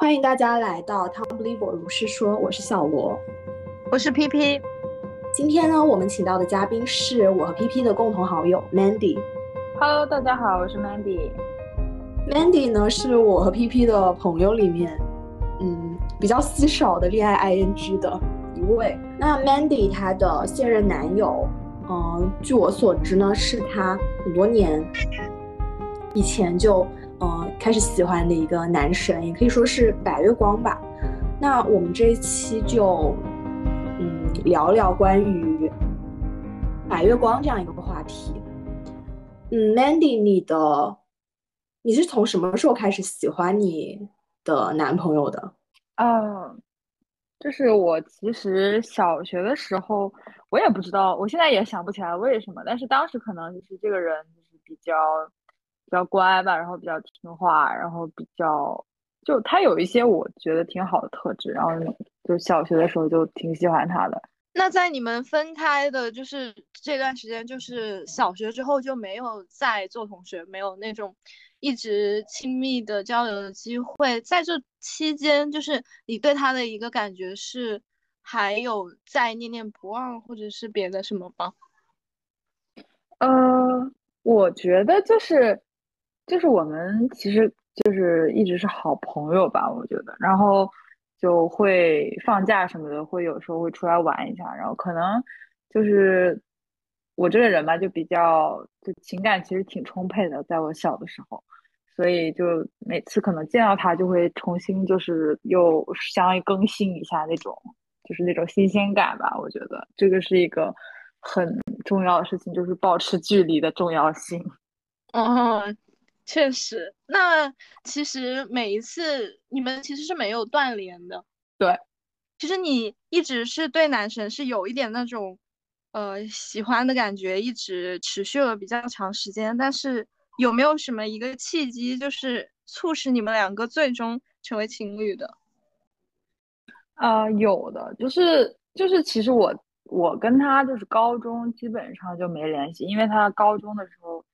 欢迎大家来到 Tumblr 如是说，我是小罗，我是 PP。今天呢，我们请到的嘉宾是我和 PP 的共同好友 Mandy。Hello，大家好，我是 Mandy。Mandy 呢，是我和 PP 的朋友里面，嗯，比较稀少的恋爱 ing 的一位。那 Mandy 她的现任男友，嗯，据我所知呢，是她很多年以前就。呃，开始喜欢的一个男神，也可以说是白月光吧。那我们这一期就，嗯，聊聊关于白月光这样一个话题。嗯，Mandy，你的你是从什么时候开始喜欢你的男朋友的？嗯，就是我其实小学的时候，我也不知道，我现在也想不起来为什么，但是当时可能就是这个人就是比较。比较乖吧，然后比较听话，然后比较就他有一些我觉得挺好的特质，然后就小学的时候就挺喜欢他的。那在你们分开的，就是这段时间，就是小学之后就没有再做同学，没有那种一直亲密的交流的机会。在这期间，就是你对他的一个感觉是还有在念念不忘，或者是别的什么吗？呃，我觉得就是。就是我们其实就是一直是好朋友吧，我觉得，然后就会放假什么的，会有时候会出来玩一下，然后可能就是我这个人吧，就比较就情感其实挺充沛的，在我小的时候，所以就每次可能见到他就会重新就是又相当于更新一下那种，就是那种新鲜感吧，我觉得这个是一个很重要的事情，就是保持距离的重要性。嗯。确实，那其实每一次你们其实是没有断联的。对，其实你一直是对男神是有一点那种，呃，喜欢的感觉，一直持续了比较长时间。但是有没有什么一个契机，就是促使你们两个最终成为情侣的？啊，有的，就是就是，其实我我跟他就是高中基本上就没联系，因为他高中的时候。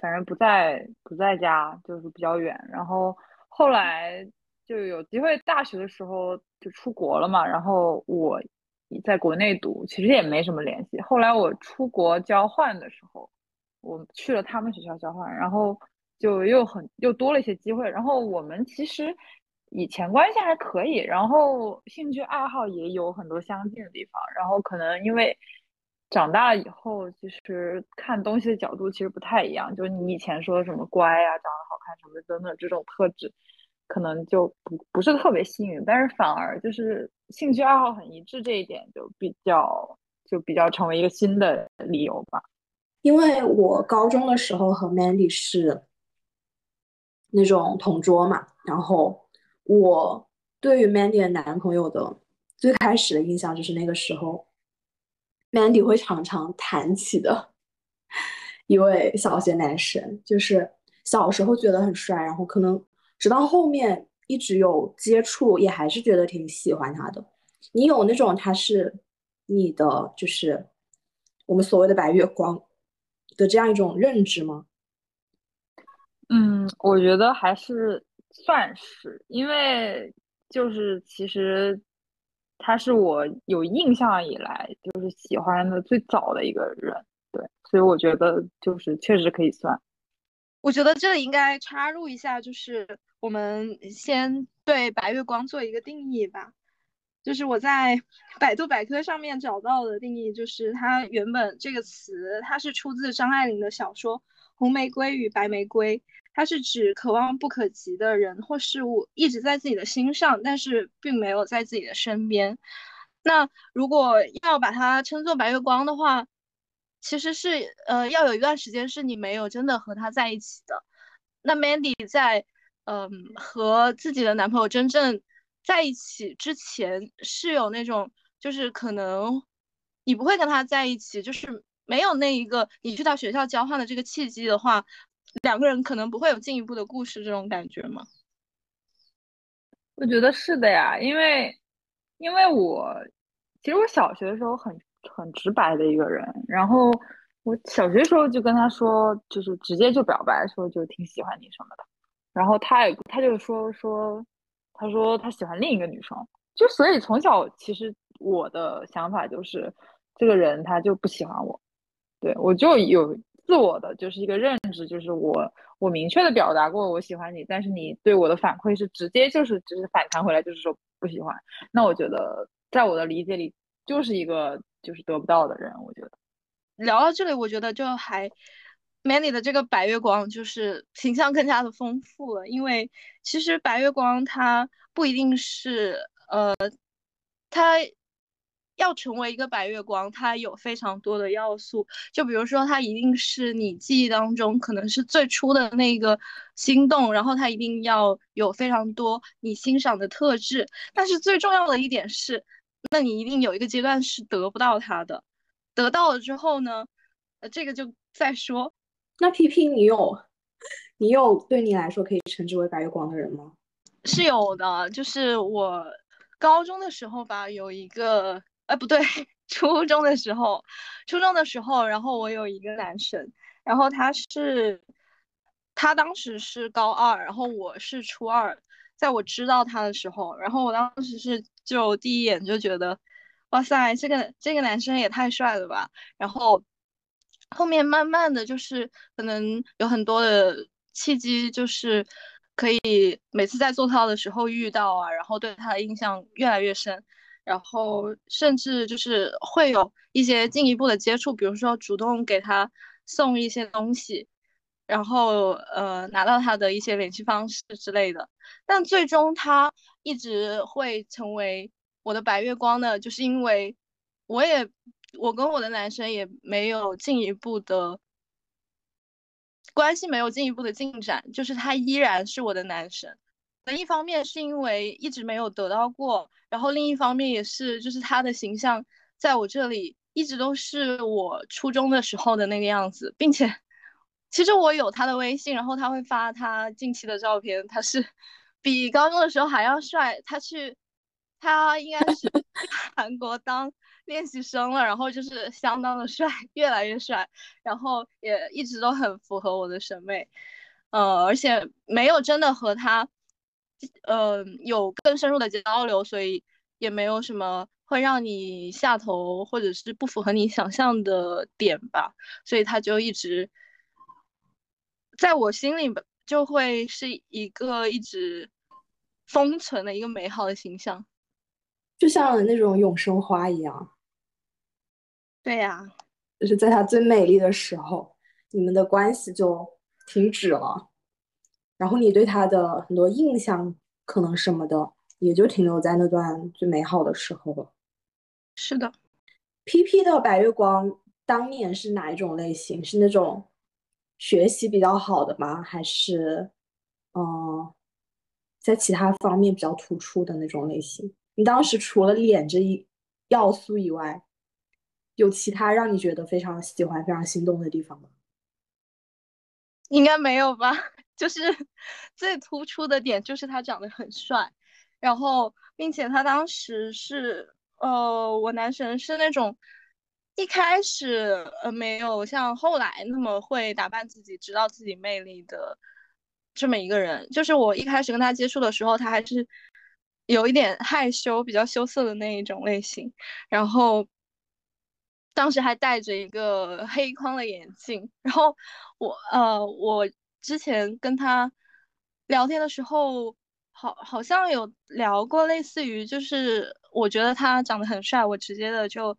反正不在不在家，就是比较远。然后后来就有机会，大学的时候就出国了嘛。然后我在国内读，其实也没什么联系。后来我出国交换的时候，我去了他们学校交换，然后就又很又多了一些机会。然后我们其实以前关系还可以，然后兴趣爱好也有很多相近的地方。然后可能因为。长大以后，其实看东西的角度其实不太一样。就是你以前说的什么乖呀、长得好看什么等等这种特质，可能就不不是特别幸运。但是反而就是兴趣爱好很一致这一点，就比较就比较成为一个新的理由吧。因为我高中的时候和 Mandy 是那种同桌嘛，然后我对于 Mandy 的男朋友的最开始的印象就是那个时候。Mandy 会常常谈起的一位小学男神，就是小时候觉得很帅，然后可能直到后面一直有接触，也还是觉得挺喜欢他的。你有那种他是你的，就是我们所谓的白月光的这样一种认知吗？嗯，我觉得还是算是，因为就是其实。他是我有印象以来就是喜欢的最早的一个人，对，所以我觉得就是确实可以算。我觉得这里应该插入一下，就是我们先对白月光做一个定义吧。就是我在 百度百科上面找到的定义，就是它原本这个词它是出自张爱玲的小说《红玫瑰与白玫瑰》。它是指可望不可及的人或事物一直在自己的心上，但是并没有在自己的身边。那如果要把它称作白月光的话，其实是呃要有一段时间是你没有真的和他在一起的。那 Mandy 在嗯和自己的男朋友真正在一起之前，是有那种就是可能你不会跟他在一起，就是没有那一个你去到学校交换的这个契机的话。两个人可能不会有进一步的故事，这种感觉吗？我觉得是的呀，因为因为我其实我小学的时候很很直白的一个人，然后我小学时候就跟他说，就是直接就表白说就挺喜欢你什么的，然后他也他就说说他说他喜欢另一个女生，就所以从小其实我的想法就是，这个人他就不喜欢我，对我就有自我的就是一个认知，就是我我明确的表达过我喜欢你，但是你对我的反馈是直接就是就是反弹回来就是说不喜欢，那我觉得在我的理解里就是一个就是得不到的人，我觉得聊到这里，我觉得就还。Mandy 的这个白月光就是形象更加的丰富了，因为其实白月光它不一定是呃，他要成为一个白月光，它有非常多的要素，就比如说它一定是你记忆当中可能是最初的那个心动，然后它一定要有非常多你欣赏的特质，但是最重要的一点是，那你一定有一个阶段是得不到它的，得到了之后呢，呃，这个就再说。那 P P，你有你有对你来说可以称之为白月光的人吗？是有的，就是我高中的时候吧，有一个，哎，不对，初中的时候，初中的时候，然后我有一个男神，然后他是他当时是高二，然后我是初二，在我知道他的时候，然后我当时是就第一眼就觉得，哇塞，这个这个男生也太帅了吧，然后。后面慢慢的就是可能有很多的契机，就是可以每次在做操的时候遇到啊，然后对他的印象越来越深，然后甚至就是会有一些进一步的接触，比如说主动给他送一些东西，然后呃拿到他的一些联系方式之类的。但最终他一直会成为我的白月光呢，就是因为我也。我跟我的男神也没有进一步的关系，没有进一步的进展，就是他依然是我的男神。一方面是因为一直没有得到过，然后另一方面也是，就是他的形象在我这里一直都是我初中的时候的那个样子，并且其实我有他的微信，然后他会发他近期的照片，他是 比高中的时候还要帅。他去，他应该是 韩国当。练习生了，然后就是相当的帅，越来越帅，然后也一直都很符合我的审美，呃，而且没有真的和他，呃，有更深入的交流，所以也没有什么会让你下头或者是不符合你想象的点吧，所以他就一直在我心里就会是一个一直封存的一个美好的形象，就像那种永生花一样。对呀，就是在他最美丽的时候，你们的关系就停止了，然后你对他的很多印象可能什么的，也就停留在那段最美好的时候了。是的，P P 的白月光当年是哪一种类型？是那种学习比较好的吗？还是嗯，在其他方面比较突出的那种类型？你当时除了脸这一要素以外？有其他让你觉得非常喜欢、非常心动的地方吗？应该没有吧。就是 最突出的点就是他长得很帅，然后并且他当时是呃，我男神是那种一开始呃没有像后来那么会打扮自己、知道自己魅力的这么一个人。就是我一开始跟他接触的时候，他还是有一点害羞、比较羞涩的那一种类型，然后。当时还戴着一个黑框的眼镜，然后我呃，我之前跟他聊天的时候，好好像有聊过类似于，就是我觉得他长得很帅，我直接的就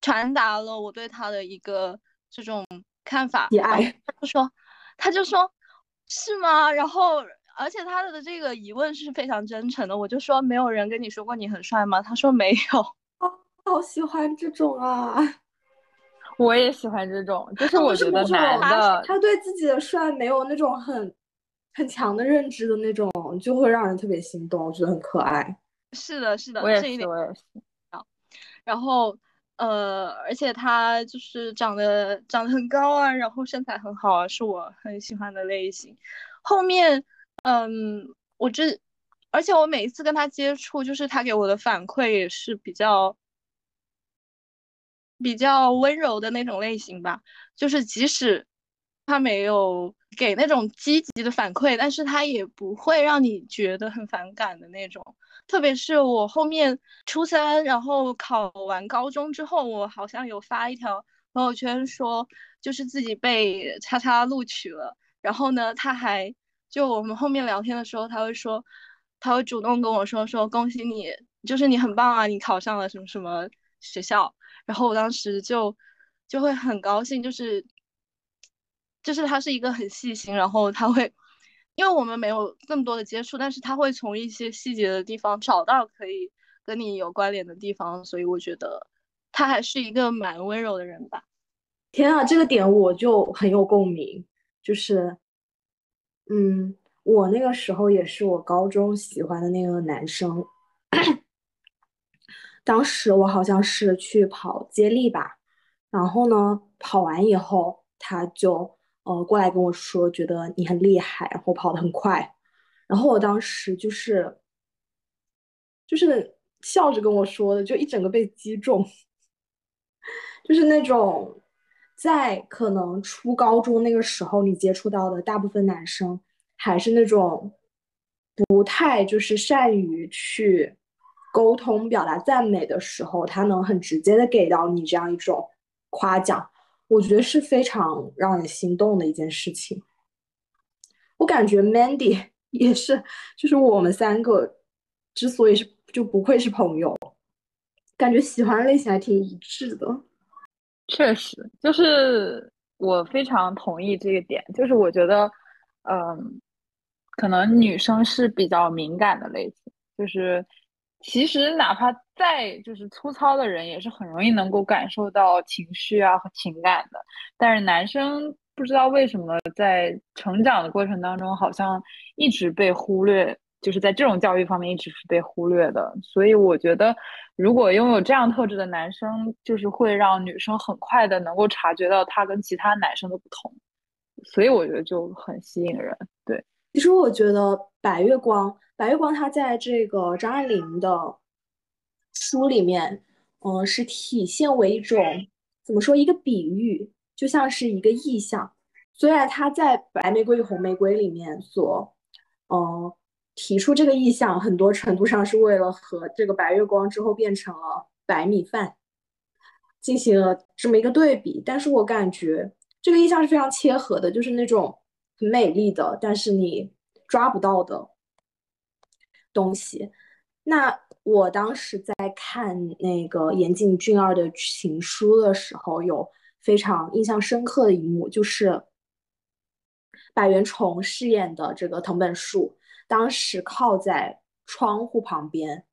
传达了我对他的一个这种看法。爱，他就说，他就说，是吗？然后而且他的这个疑问是非常真诚的，我就说，没有人跟你说过你很帅吗？他说没有。好喜欢这种啊！我也喜欢这种，就是我觉得男的他对自己的帅没有那种很很强的认知的那种，就会让人特别心动，我觉得很可爱。是的，是的，我也是，我也是。然后呃，而且他就是长得长得很高啊，然后身材很好啊，是我很喜欢的类型。后面嗯，我这而且我每一次跟他接触，就是他给我的反馈也是比较。比较温柔的那种类型吧，就是即使他没有给那种积极的反馈，但是他也不会让你觉得很反感的那种。特别是我后面初三，然后考完高中之后，我好像有发一条朋友圈说，就是自己被叉叉录取了。然后呢，他还就我们后面聊天的时候，他会说，他会主动跟我说说恭喜你，就是你很棒啊，你考上了什么什么学校。然后我当时就就会很高兴，就是就是他是一个很细心，然后他会。因为我们没有这么多的接触，但是他会从一些细节的地方找到可以跟你有关联的地方，所以我觉得他还是一个蛮温柔的人吧。天啊，这个点我就很有共鸣，就是，嗯，我那个时候也是我高中喜欢的那个男生，当时我好像是去跑接力吧，然后呢，跑完以后他就。呃，过来跟我说，觉得你很厉害，然后跑得很快，然后我当时就是，就是笑着跟我说的，就一整个被击中，就是那种在可能初高中那个时候，你接触到的大部分男生还是那种不太就是善于去沟通、表达赞美的时候，他能很直接的给到你这样一种夸奖。我觉得是非常让人心动的一件事情。我感觉 Mandy 也是，就是我们三个之所以是就不愧是朋友，感觉喜欢的类型还挺一致的。确实，就是我非常同意这个点。就是我觉得，嗯，可能女生是比较敏感的类型，就是。其实，哪怕再就是粗糙的人，也是很容易能够感受到情绪啊和情感的。但是男生不知道为什么在成长的过程当中，好像一直被忽略，就是在这种教育方面一直是被忽略的。所以我觉得，如果拥有这样特质的男生，就是会让女生很快的能够察觉到他跟其他男生的不同。所以我觉得就很吸引人。其实我觉得白月光。白月光，它在这个张爱玲的书里面，嗯，是体现为一种怎么说？一个比喻，就像是一个意象。虽然他在《白玫瑰与红玫瑰》里面所，嗯，提出这个意象，很多程度上是为了和这个白月光之后变成了白米饭进行了这么一个对比，但是我感觉这个意象是非常切合的，就是那种很美丽的，但是你抓不到的。东西，那我当时在看那个岩井俊二的情书的时候，有非常印象深刻的一幕，就是百元虫饰演的这个藤本树，当时靠在窗户旁边，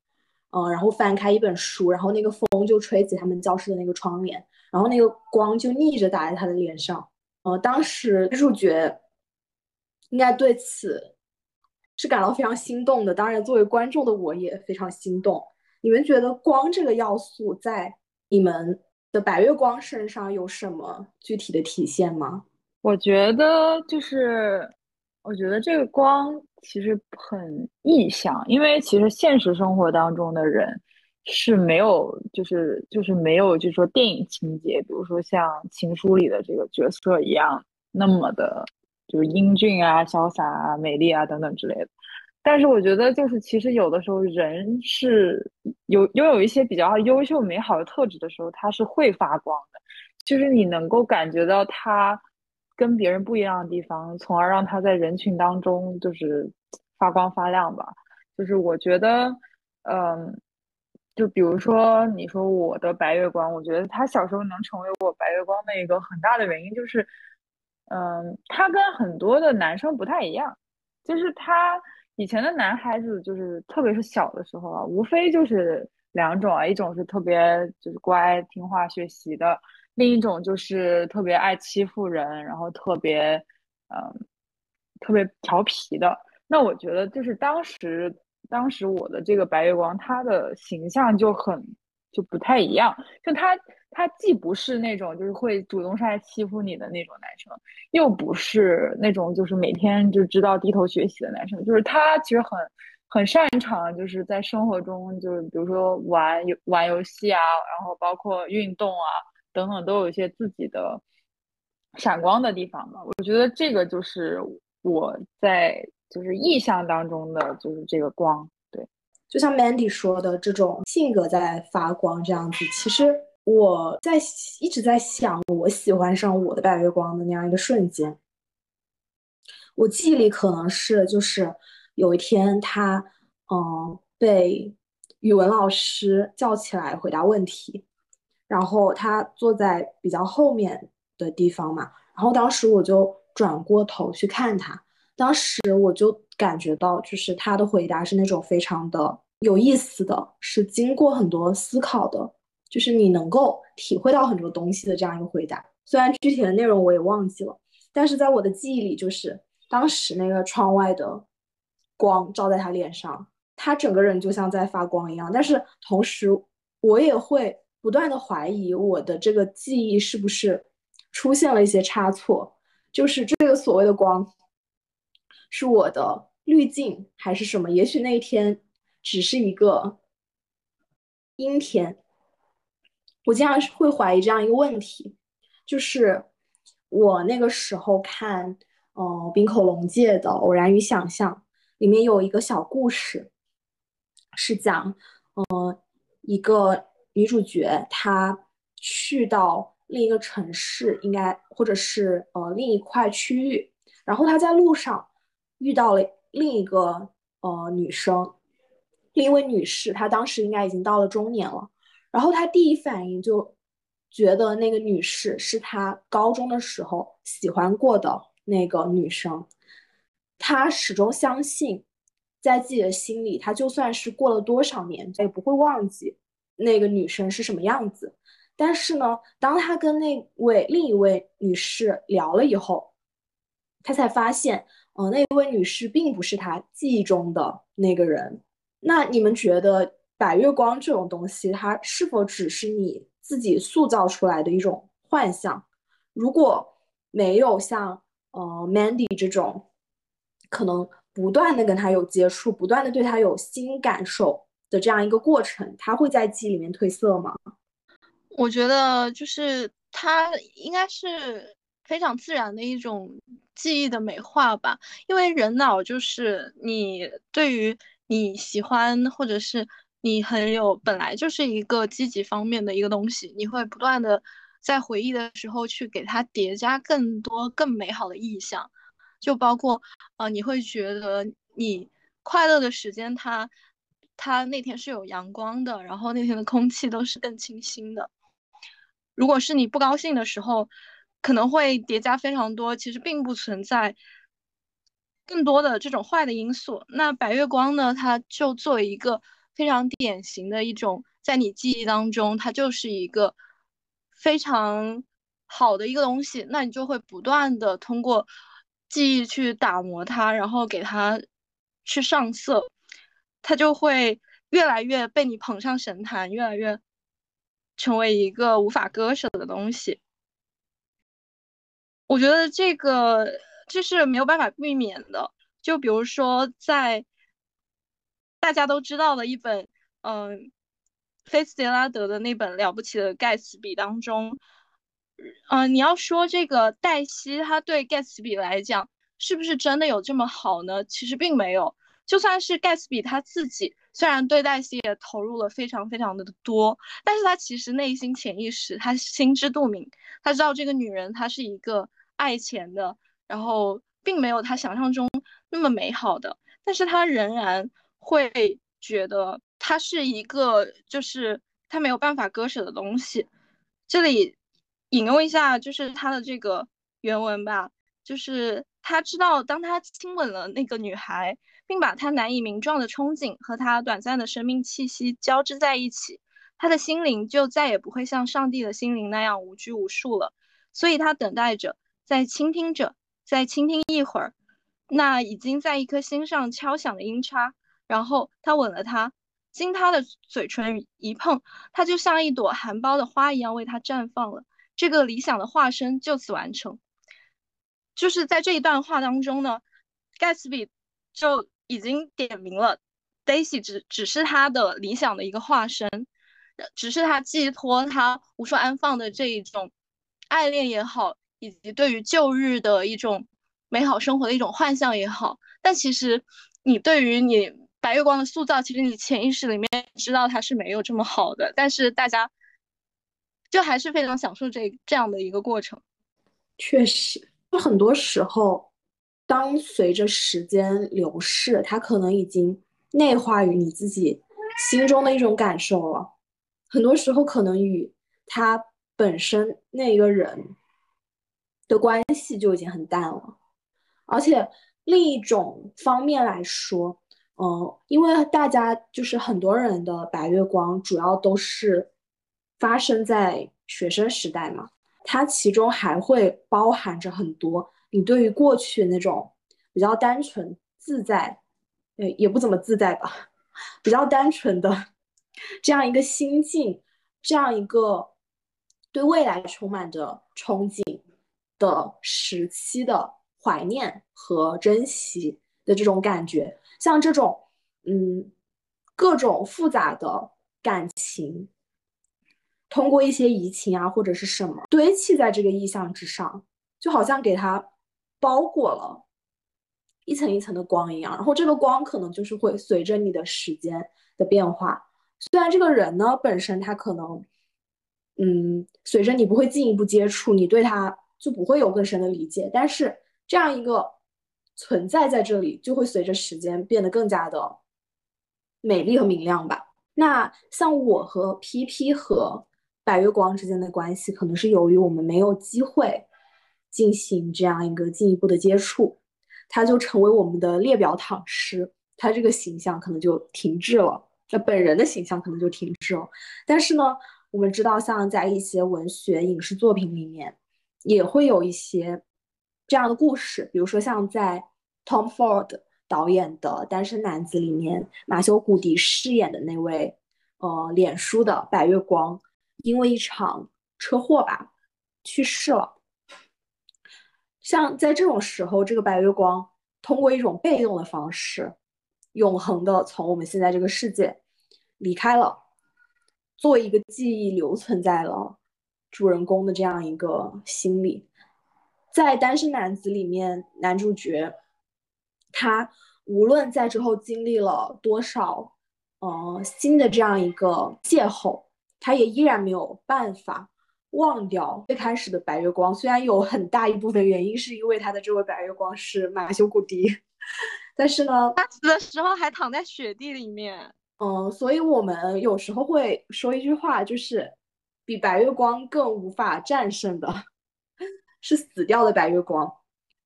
嗯，然后翻开一本书，然后那个风就吹起他们教室的那个窗帘，然后那个光就逆着打在他的脸上，呃，当时女主角应该对此。是感到非常心动的，当然，作为观众的我也非常心动。你们觉得光这个要素在你们的白月光身上有什么具体的体现吗？我觉得就是，我觉得这个光其实很意象，因为其实现实生活当中的人是没有，就是就是没有，就是说电影情节，比如说像《情书》里的这个角色一样那么的。就是英俊啊、潇洒啊、美丽啊等等之类的，但是我觉得，就是其实有的时候人是有拥有一些比较优秀、美好的特质的时候，他是会发光的，就是你能够感觉到他跟别人不一样的地方，从而让他在人群当中就是发光发亮吧。就是我觉得，嗯，就比如说你说我的白月光，我觉得他小时候能成为我白月光的一个很大的原因就是。嗯，他跟很多的男生不太一样，就是他以前的男孩子，就是特别是小的时候啊，无非就是两种啊，一种是特别就是乖听话学习的，另一种就是特别爱欺负人，然后特别嗯特别调皮的。那我觉得就是当时当时我的这个白月光，他的形象就很就不太一样，就他。他既不是那种就是会主动上来欺负你的那种男生，又不是那种就是每天就知道低头学习的男生，就是他其实很很擅长就是在生活中就是比如说玩游玩游戏啊，然后包括运动啊等等都有一些自己的闪光的地方吧。我觉得这个就是我在就是意象当中的就是这个光，对，就像 Mandy 说的这种性格在发光这样子。其实我在一直在想，我喜欢上我的白月光的那样一个瞬间。我记忆里可能是就是有一天他嗯被语文老师叫起来回答问题，然后他坐在比较后面的地方嘛，然后当时我就转过头去看他，当时我就感觉到就是他的回答是那种非常的有意思的，是经过很多思考的，就是你能够体会到很多东西的这样一个回答，虽然具体的内容我也忘记了，但是在我的记忆里就是。当时那个窗外的光照在他脸上，他整个人就像在发光一样。但是同时，我也会不断的怀疑我的这个记忆是不是出现了一些差错，就是这个所谓的光是我的滤镜还是什么？也许那一天只是一个阴天。我经常会怀疑这样一个问题，就是我那个时候看。呃，冰口龙介的《偶然与想象》里面有一个小故事，是讲，呃，一个女主角她去到另一个城市，应该或者是呃另一块区域，然后她在路上遇到了另一个呃女生，另一位女士，她当时应该已经到了中年了，然后他第一反应就觉得那个女士是他高中的时候喜欢过的。那个女生，他始终相信，在自己的心里，他就算是过了多少年，他也不会忘记那个女生是什么样子。但是呢，当他跟那位另一位女士聊了以后，他才发现，呃，那位女士并不是他记忆中的那个人。那你们觉得白月光这种东西，它是否只是你自己塑造出来的一种幻象？如果没有像呃，Mandy 这种可能不断的跟他有接触，不断的对他有新感受的这样一个过程，他会在记忆里面褪色吗？我觉得就是他应该是非常自然的一种记忆的美化吧，因为人脑就是你对于你喜欢或者是你很有本来就是一个积极方面的一个东西，你会不断的。在回忆的时候，去给它叠加更多更美好的意象，就包括，呃，你会觉得你快乐的时间，它，它那天是有阳光的，然后那天的空气都是更清新的。如果是你不高兴的时候，可能会叠加非常多，其实并不存在更多的这种坏的因素。那白月光呢，它就作为一个非常典型的一种，在你记忆当中，它就是一个。非常好的一个东西，那你就会不断的通过记忆去打磨它，然后给它去上色，它就会越来越被你捧上神坛，越来越成为一个无法割舍的东西。我觉得这个这是没有办法避免的。就比如说，在大家都知道的一本，嗯。菲斯杰拉德的那本了不起的盖茨比当中，嗯，你要说这个黛西，他对盖茨比来讲，是不是真的有这么好呢？其实并没有。就算是盖茨比他自己，虽然对黛西也投入了非常非常的多，但是他其实内心潜意识，他心知肚明，他知道这个女人她是一个爱钱的，然后并没有他想象中那么美好的，但是他仍然会觉得。它是一个，就是他没有办法割舍的东西。这里引用一下，就是他的这个原文吧，就是他知道，当他亲吻了那个女孩，并把他难以名状的憧憬和他短暂的生命气息交织在一起，他的心灵就再也不会像上帝的心灵那样无拘无束了。所以他等待着，在倾听着，在倾听一会儿，那已经在一颗心上敲响的音叉，然后他吻了她。经他的嘴唇一碰，他就像一朵含苞的花一样为他绽放了。这个理想的化身就此完成。就是在这一段话当中呢，盖茨比就已经点明了，Daisy 只只是他的理想的一个化身，只是他寄托他无处安放的这一种爱恋也好，以及对于旧日的一种美好生活的一种幻象也好，但其实你对于你白月光的塑造，其实你潜意识里面知道他是没有这么好的，但是大家就还是非常享受这这样的一个过程。确实，就很多时候，当随着时间流逝，它可能已经内化于你自己心中的一种感受了。很多时候，可能与他本身那一个人的关系就已经很淡了。而且另一种方面来说，嗯，因为大家就是很多人的白月光，主要都是发生在学生时代嘛。它其中还会包含着很多你对于过去那种比较单纯自在，呃，也不怎么自在吧，比较单纯的这样一个心境，这样一个对未来充满着憧憬的时期的怀念和珍惜的这种感觉，像这种嗯各种复杂的感情。通过一些移情啊，或者是什么堆砌在这个意象之上，就好像给它包裹了一层一层的光一样。然后这个光可能就是会随着你的时间的变化。虽然这个人呢本身他可能，嗯，随着你不会进一步接触，你对他就不会有更深的理解。但是这样一个存在在这里，就会随着时间变得更加的美丽和明亮吧。那像我和 PP 和。白月光之间的关系，可能是由于我们没有机会进行这样一个进一步的接触，他就成为我们的列表躺尸，他这个形象可能就停滞了，那本人的形象可能就停滞了。但是呢，我们知道，像在一些文学影视作品里面，也会有一些这样的故事，比如说像在 Tom Ford 导演的《单身男子》里面，马修·古迪饰演的那位，呃，脸书的白月光。因为一场车祸吧，去世了。像在这种时候，这个白月光通过一种被动的方式，永恒的从我们现在这个世界离开了，作为一个记忆留存在了主人公的这样一个心里。在《单身男子》里面，男主角他无论在之后经历了多少，呃，新的这样一个邂逅。他也依然没有办法忘掉最开始的白月光，虽然有很大一部分原因是因为他的这位白月光是马修·古迪，但是呢，他死的时候还躺在雪地里面。嗯，所以我们有时候会说一句话，就是比白月光更无法战胜的 是死掉的白月光。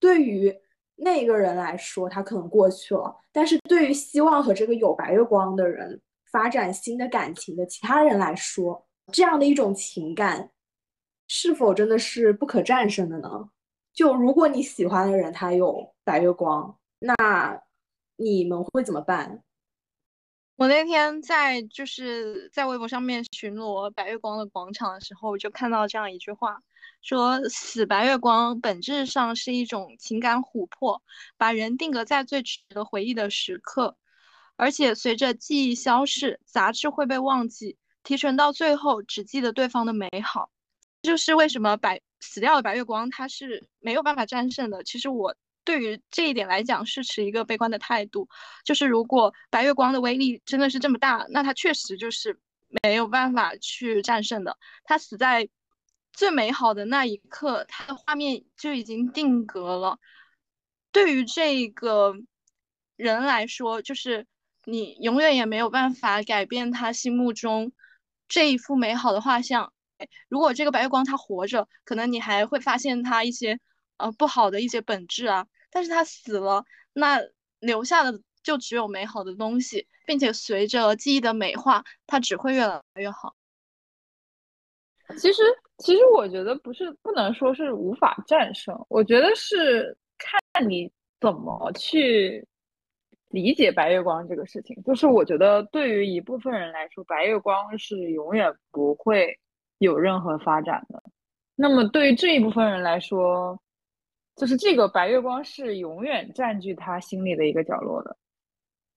对于那个人来说，他可能过去了，但是对于希望和这个有白月光的人。发展新的感情的其他人来说，这样的一种情感，是否真的是不可战胜的呢？就如果你喜欢的人他有白月光，那你们会怎么办？我那天在就是在微博上面巡逻白月光的广场的时候，就看到这样一句话，说死白月光本质上是一种情感琥珀，把人定格在最值得回忆的时刻。而且随着记忆消逝，杂质会被忘记，提纯到最后只记得对方的美好。这就是为什么白死掉的白月光它是没有办法战胜的。其实我对于这一点来讲是持一个悲观的态度，就是如果白月光的威力真的是这么大，那它确实就是没有办法去战胜的。他死在最美好的那一刻，他的画面就已经定格了。对于这个人来说，就是。你永远也没有办法改变他心目中这一幅美好的画像。如果这个白月光他活着，可能你还会发现他一些呃不好的一些本质啊。但是他死了，那留下的就只有美好的东西，并且随着记忆的美化，它只会越来越好。其实，其实我觉得不是不能说是无法战胜，我觉得是看你怎么去。理解白月光这个事情，就是我觉得对于一部分人来说，白月光是永远不会有任何发展的。那么对于这一部分人来说，就是这个白月光是永远占据他心里的一个角落的。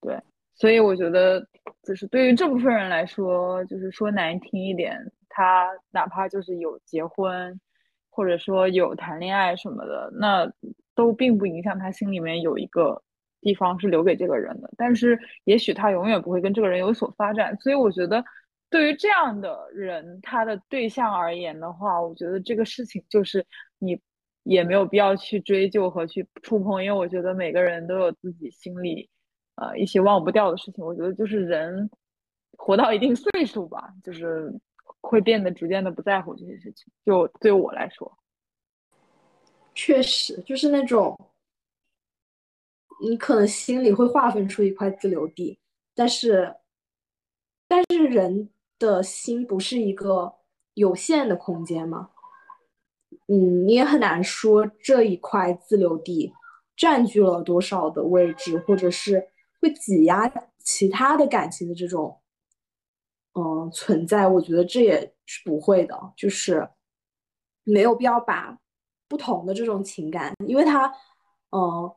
对，所以我觉得，就是对于这部分人来说，就是说难听一点，他哪怕就是有结婚，或者说有谈恋爱什么的，那都并不影响他心里面有一个地方是留给这个人的。但是也许他永远不会跟这个人有所发展，所以我觉得对于这样的人，他的对象而言的话，我觉得这个事情就是你也没有必要去追究和去触碰，因为我觉得每个人都有自己心里呃一些忘不掉的事情。我觉得就是人活到一定岁数吧，就是。会变得逐渐的不在乎这些事情，就对我来说，确实就是那种，你可能心里会划分出一块自留地，但是，但是人的心不是一个有限的空间吗？嗯，你也很难说这一块自留地占据了多少的位置，或者是会挤压其他的感情的这种。嗯，存在，我觉得这也是不会的，就是没有必要把不同的这种情感，因为他，嗯，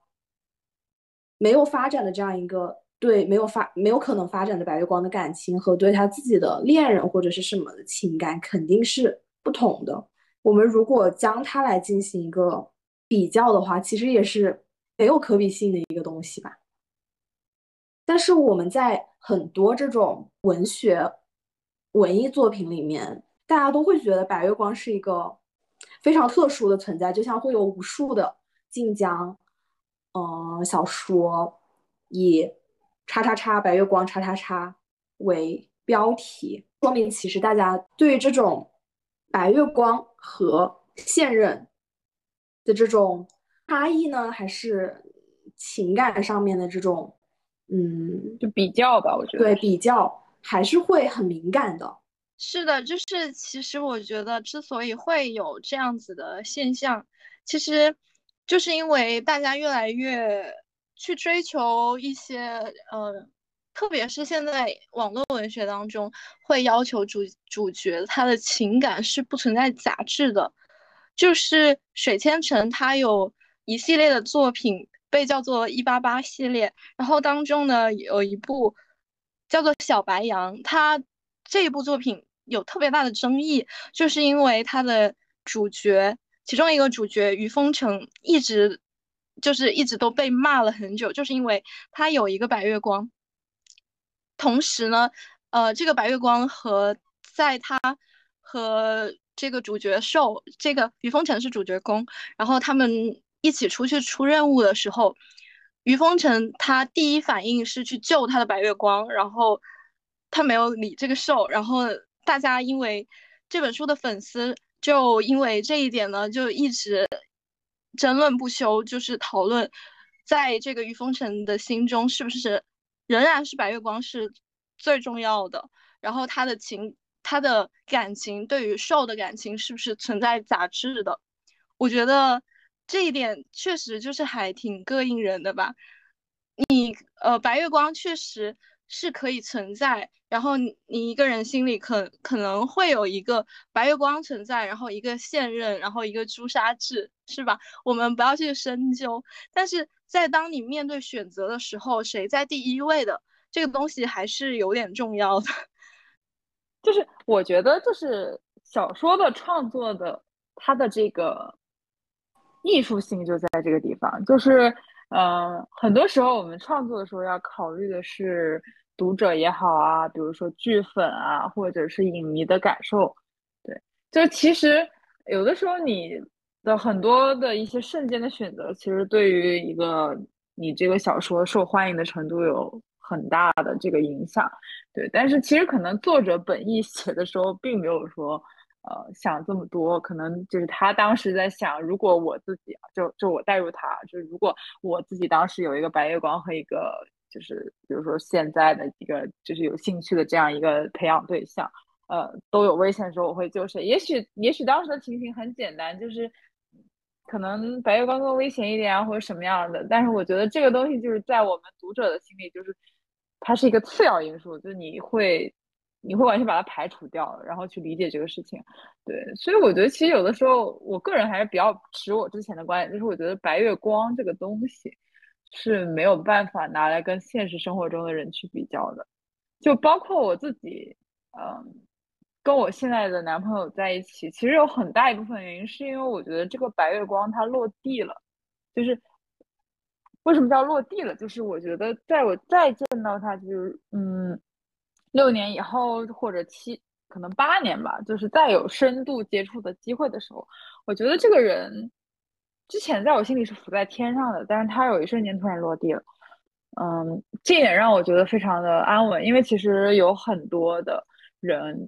没有发展的这样一个对没有发没有可能发展的白月光的感情和对他自己的恋人或者是什么的情感肯定是不同的。我们如果将它来进行一个比较的话，其实也是没有可比性的一个东西吧。但是我们在很多这种文学。文艺作品里面，大家都会觉得白月光是一个非常特殊的存在，就像会有无数的晋江，嗯，小说以“叉叉叉白月光叉叉叉”为标题，说明其实大家对于这种白月光和现任的这种差异呢，还是情感上面的这种，嗯，就比较吧，我觉得对比较。还是会很敏感的，是的，就是其实我觉得之所以会有这样子的现象，其实就是因为大家越来越去追求一些，呃，特别是现在网络文学当中会要求主主角他的情感是不存在杂质的，就是水千城他有一系列的作品被叫做一八八系列，然后当中呢有一部。叫做小白羊，他这一部作品有特别大的争议，就是因为他的主角，其中一个主角于风城一直就是一直都被骂了很久，就是因为他有一个白月光。同时呢，呃，这个白月光和在他和这个主角受这个于风尘是主角公，然后他们一起出去出任务的时候。于风尘他第一反应是去救他的白月光，然后他没有理这个兽，然后大家因为这本书的粉丝就因为这一点呢，就一直争论不休，就是讨论在这个于风尘的心中是不是仍然是白月光是最重要的，然后他的情他的感情对于受的感情是不是存在杂质的？我觉得。这一点确实就是还挺膈应人的吧？你呃，白月光确实是可以存在，然后你你一个人心里可可能会有一个白月光存在，然后一个现任，然后一个朱砂痣，是吧？我们不要去深究，但是在当你面对选择的时候，谁在第一位的这个东西还是有点重要的。就是我觉得，就是小说的创作的它的这个。艺术性就在这个地方，就是，嗯，很多时候我们创作的时候要考虑的是读者也好啊，比如说剧粉啊，或者是影迷的感受，对，就是其实有的时候你的很多的一些瞬间的选择，其实对于一个你这个小说受欢迎的程度有很大的这个影响，对，但是其实可能作者本意写的时候并没有说。呃，想这么多，可能就是他当时在想，如果我自己，就就我带入他，就是如果我自己当时有一个白月光和一个，就是比如说现在的一个，就是有兴趣的这样一个培养对象，呃，都有危险的时候，我会救谁？也许，也许当时的情形很简单，就是可能白月光更危险一点啊，或者什么样的。但是我觉得这个东西就是在我们读者的心里，就是它是一个次要因素，就你会。你会完全把它排除掉，然后去理解这个事情，对，所以我觉得其实有的时候，我个人还是比较持我之前的观点，就是我觉得白月光这个东西是没有办法拿来跟现实生活中的人去比较的，就包括我自己，嗯，跟我现在的男朋友在一起，其实有很大一部分原因是因为我觉得这个白月光它落地了，就是为什么叫落地了？就是我觉得在我再见到他，就是嗯，六年以后或者七，可能八年吧，就是再有深度接触的机会的时候，我觉得这个人之前在我心里是浮在天上的，但是他有一瞬间突然落地了，嗯，这也让我觉得非常的安稳，因为其实有很多的人。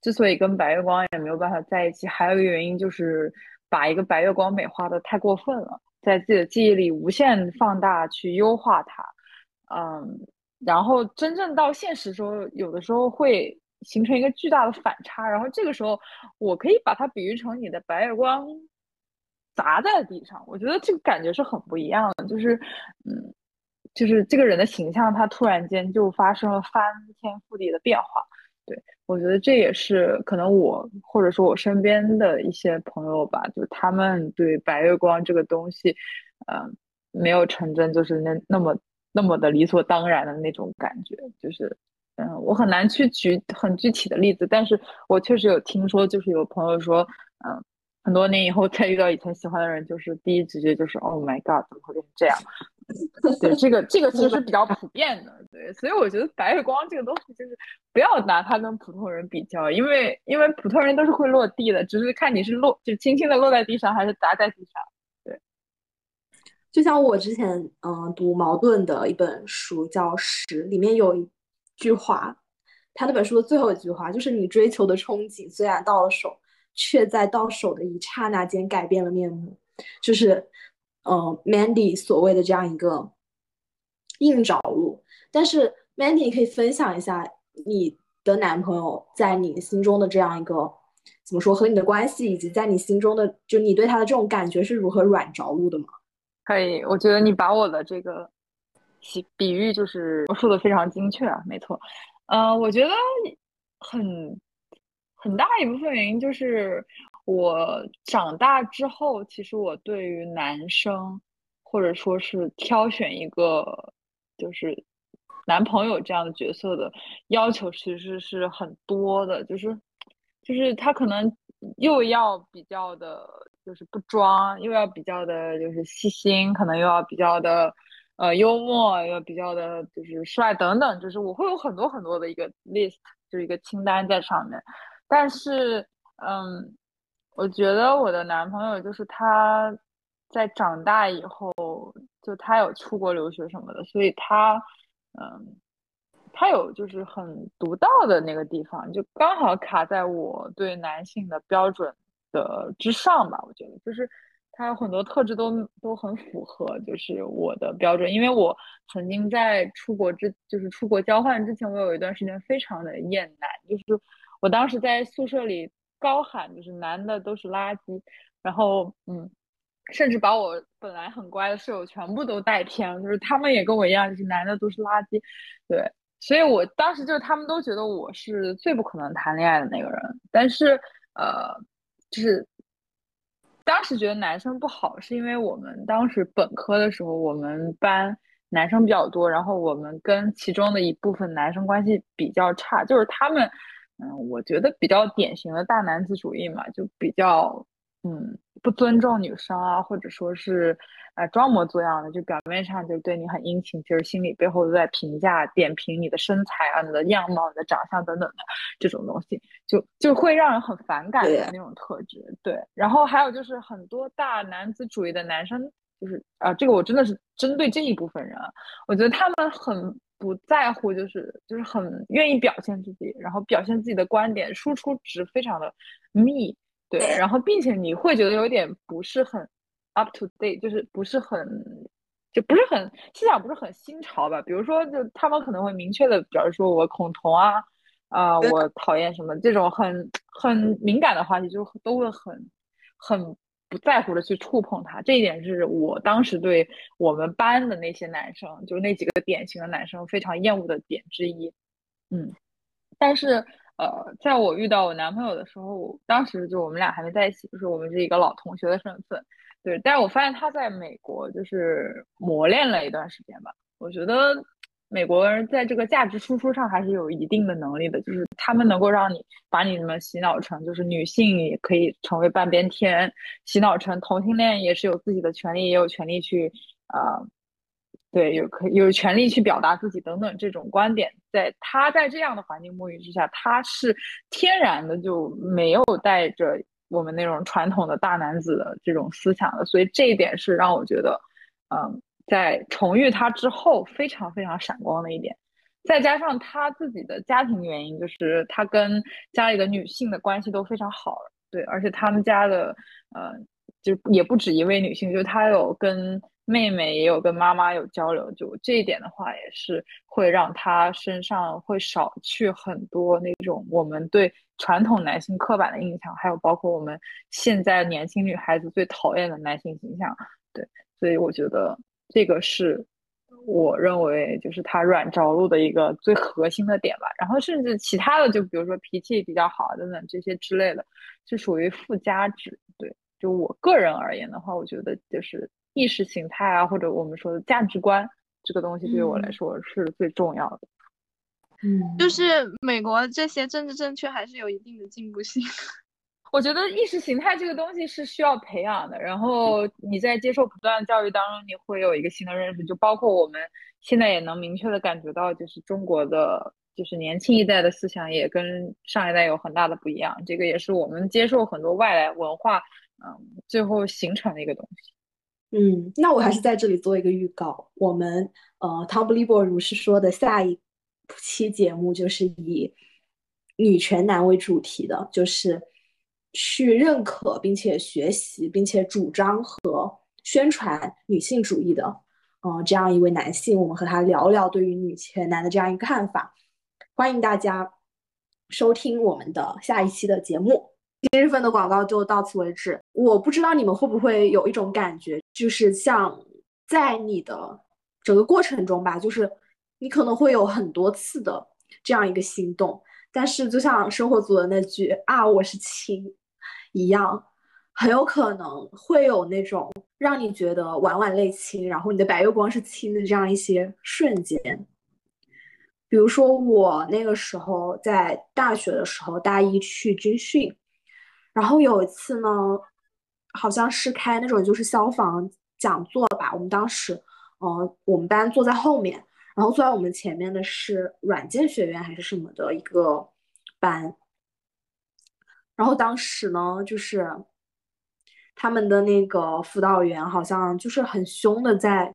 之所以跟白月光也没有办法在一起，还有一个原因就是把一个白月光美化的太过分了，在自己的记忆里无限放大去优化它，嗯，然后真正到现实时候，有的时候会形成一个巨大的反差，然后这个时候我可以把它比喻成你的白月光砸在地上，我觉得这个感觉是很不一样的，就是嗯，就是这个人的形象他突然间就发生了翻天覆地的变化。对，我觉得这也是可能我或者说我身边的一些朋友吧，就他们对白月光这个东西，呃，没有成真，就是那那么那么的理所当然的那种感觉，就是嗯，我很难去举很具体的例子，但是我确实有听说，就是有朋友说，嗯。很多年以后再遇到以前喜欢的人，就是第一直觉就是 Oh my God，怎么会变成这样？对，这个这个其实比较普遍的。对，所以我觉得白月光这个东西就是不要拿它跟普通人比较，因为因为普通人都是会落地的，只是看你是落就轻轻的落在地上，还是砸在地上。对，就像我之前嗯读茅盾的一本书叫《十》，里面有一句话，他那本书的最后一句话就是你追求的憧憬虽然到了手。却在到手的一刹那间改变了面目，就是，嗯，Mandy 所谓的这样一个硬着陆。但是 Mandy，你可以分享一下你的男朋友在你心中的这样一个怎么说和你的关系，以及在你心中的就你对他的这种感觉是如何软着陆的吗？可以，我觉得你把我的这个比比喻就是说的非常精确啊，没错。呃，我觉得很。很大一部分原因就是我长大之后，其实我对于男生或者说是挑选一个就是男朋友这样的角色的要求，其实是很多的。就是就是他可能又要比较的，就是不装，又要比较的，就是细心，可能又要比较的呃幽默，又比较的就是帅等等。就是我会有很多很多的一个 list，就是一个清单在上面。但是，嗯，我觉得我的男朋友就是他，在长大以后，就他有出国留学什么的，所以他，嗯，他有就是很独到的那个地方，就刚好卡在我对男性的标准的之上吧。我觉得就是他有很多特质都都很符合，就是我的标准。因为我曾经在出国之，就是出国交换之前，我有一段时间非常的厌男，就是。我当时在宿舍里高喊，就是男的都是垃圾，然后嗯，甚至把我本来很乖的舍友全部都带偏了，就是他们也跟我一样，就是男的都是垃圾，对，所以我当时就是他们都觉得我是最不可能谈恋爱的那个人，但是呃，就是当时觉得男生不好，是因为我们当时本科的时候，我们班男生比较多，然后我们跟其中的一部分男生关系比较差，就是他们。嗯，我觉得比较典型的大男子主义嘛，就比较嗯不尊重女生啊，或者说是呃装模作样的，就表面上就对你很殷勤，其实心里背后都在评价、点评你的身材啊、你的样貌、你的长相等等的这种东西，就就会让人很反感的那种特质。对，然后还有就是很多大男子主义的男生，就是啊，这个我真的是针对这一部分人，我觉得他们很。不在乎，就是就是很愿意表现自己，然后表现自己的观点，输出值非常的密，对，然后并且你会觉得有点不是很 up to date，就是不是很就不是很思想不是很新潮吧？比如说，就他们可能会明确的表示说我恐同啊，啊，我讨厌什么这种很很敏感的话题，就都会很很。不在乎的去触碰他，这一点是我当时对我们班的那些男生，就是那几个典型的男生非常厌恶的点之一。嗯，但是呃，在我遇到我男朋友的时候，当时就我们俩还没在一起，就是我们是一个老同学的身份。对，但是我发现他在美国就是磨练了一段时间吧。我觉得美国人在这个价值输出上还是有一定的能力的，就是他们能够让你把你们洗脑成，就是女性也可以成为半边天，洗脑成同性恋也是有自己的权利，也有权利去啊，对，有可有权利去表达自己等等这种观点，在他在这样的环境沐浴之下，他是天然的就没有带着我们那种传统的大男子的这种思想的，所以这一点是让我觉得，嗯。在重遇他之后，非常非常闪光的一点，再加上他自己的家庭原因，就是他跟家里的女性的关系都非常好，对，而且他们家的呃，就也不止一位女性，就他有跟妹妹，也有跟妈妈有交流，就这一点的话，也是会让他身上会少去很多那种我们对传统男性刻板的印象，还有包括我们现在年轻女孩子最讨厌的男性形象，对，所以我觉得。这个是我认为就是他软着陆的一个最核心的点吧，然后甚至其他的，就比如说脾气比较好等等这些之类的，是属于附加值。对，就我个人而言的话，我觉得就是意识形态啊，或者我们说的价值观这个东西，对于我来说是最重要的。嗯，就是美国这些政治正确还是有一定的进步性。我觉得意识形态这个东西是需要培养的，然后你在接受不断的教育当中，你会有一个新的认识。就包括我们现在也能明确的感觉到，就是中国的，就是年轻一代的思想也跟上一代有很大的不一样。这个也是我们接受很多外来文化，嗯，最后形成的一个东西。嗯，那我还是在这里做一个预告，我们呃汤布利伯如是说的下一期节目就是以女权男为主题的，就是。去认可并且学习并且主张和宣传女性主义的，嗯，这样一位男性，我们和他聊聊对于女权男的这样一个看法。欢迎大家收听我们的下一期的节目。今日份的广告就到此为止。我不知道你们会不会有一种感觉，就是像在你的整个过程中吧，就是你可能会有很多次的这样一个心动。但是，就像生活组的那句啊，我是亲一样，很有可能会有那种让你觉得晚晚泪清，然后你的白月光是清的这样一些瞬间。比如说，我那个时候在大学的时候，大一去军训，然后有一次呢，好像是开那种就是消防讲座吧，我们当时，呃，我们班坐在后面。然后坐在我们前面的是软件学院还是什么的一个班，然后当时呢，就是他们的那个辅导员好像就是很凶的在，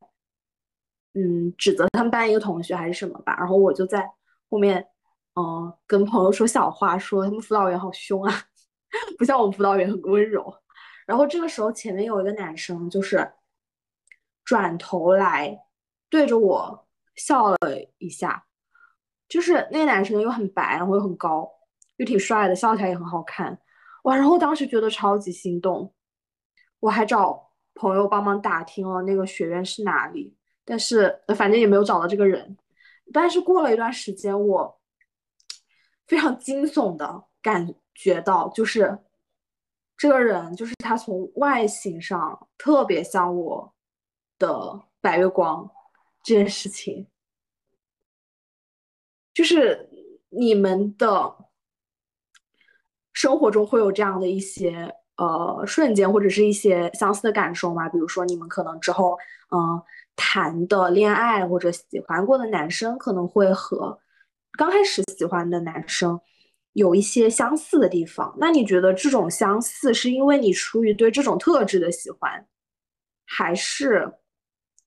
嗯，指责他们班一个同学还是什么吧。然后我就在后面，嗯，跟朋友说小话，说他们辅导员好凶啊，不像我们辅导员很温柔。然后这个时候前面有一个男生就是转头来对着我。笑了一下，就是那个男生又很白，然后又很高，又挺帅的，笑起来也很好看，哇！然后当时觉得超级心动，我还找朋友帮忙打听了那个学院是哪里，但是反正也没有找到这个人。但是过了一段时间，我非常惊悚的感觉到，就是这个人，就是他从外形上特别像我的白月光。这件事情，就是你们的生活中会有这样的一些呃瞬间，或者是一些相似的感受吗？比如说，你们可能之后嗯谈的恋爱或者喜欢过的男生，可能会和刚开始喜欢的男生有一些相似的地方。那你觉得这种相似是因为你出于对这种特质的喜欢，还是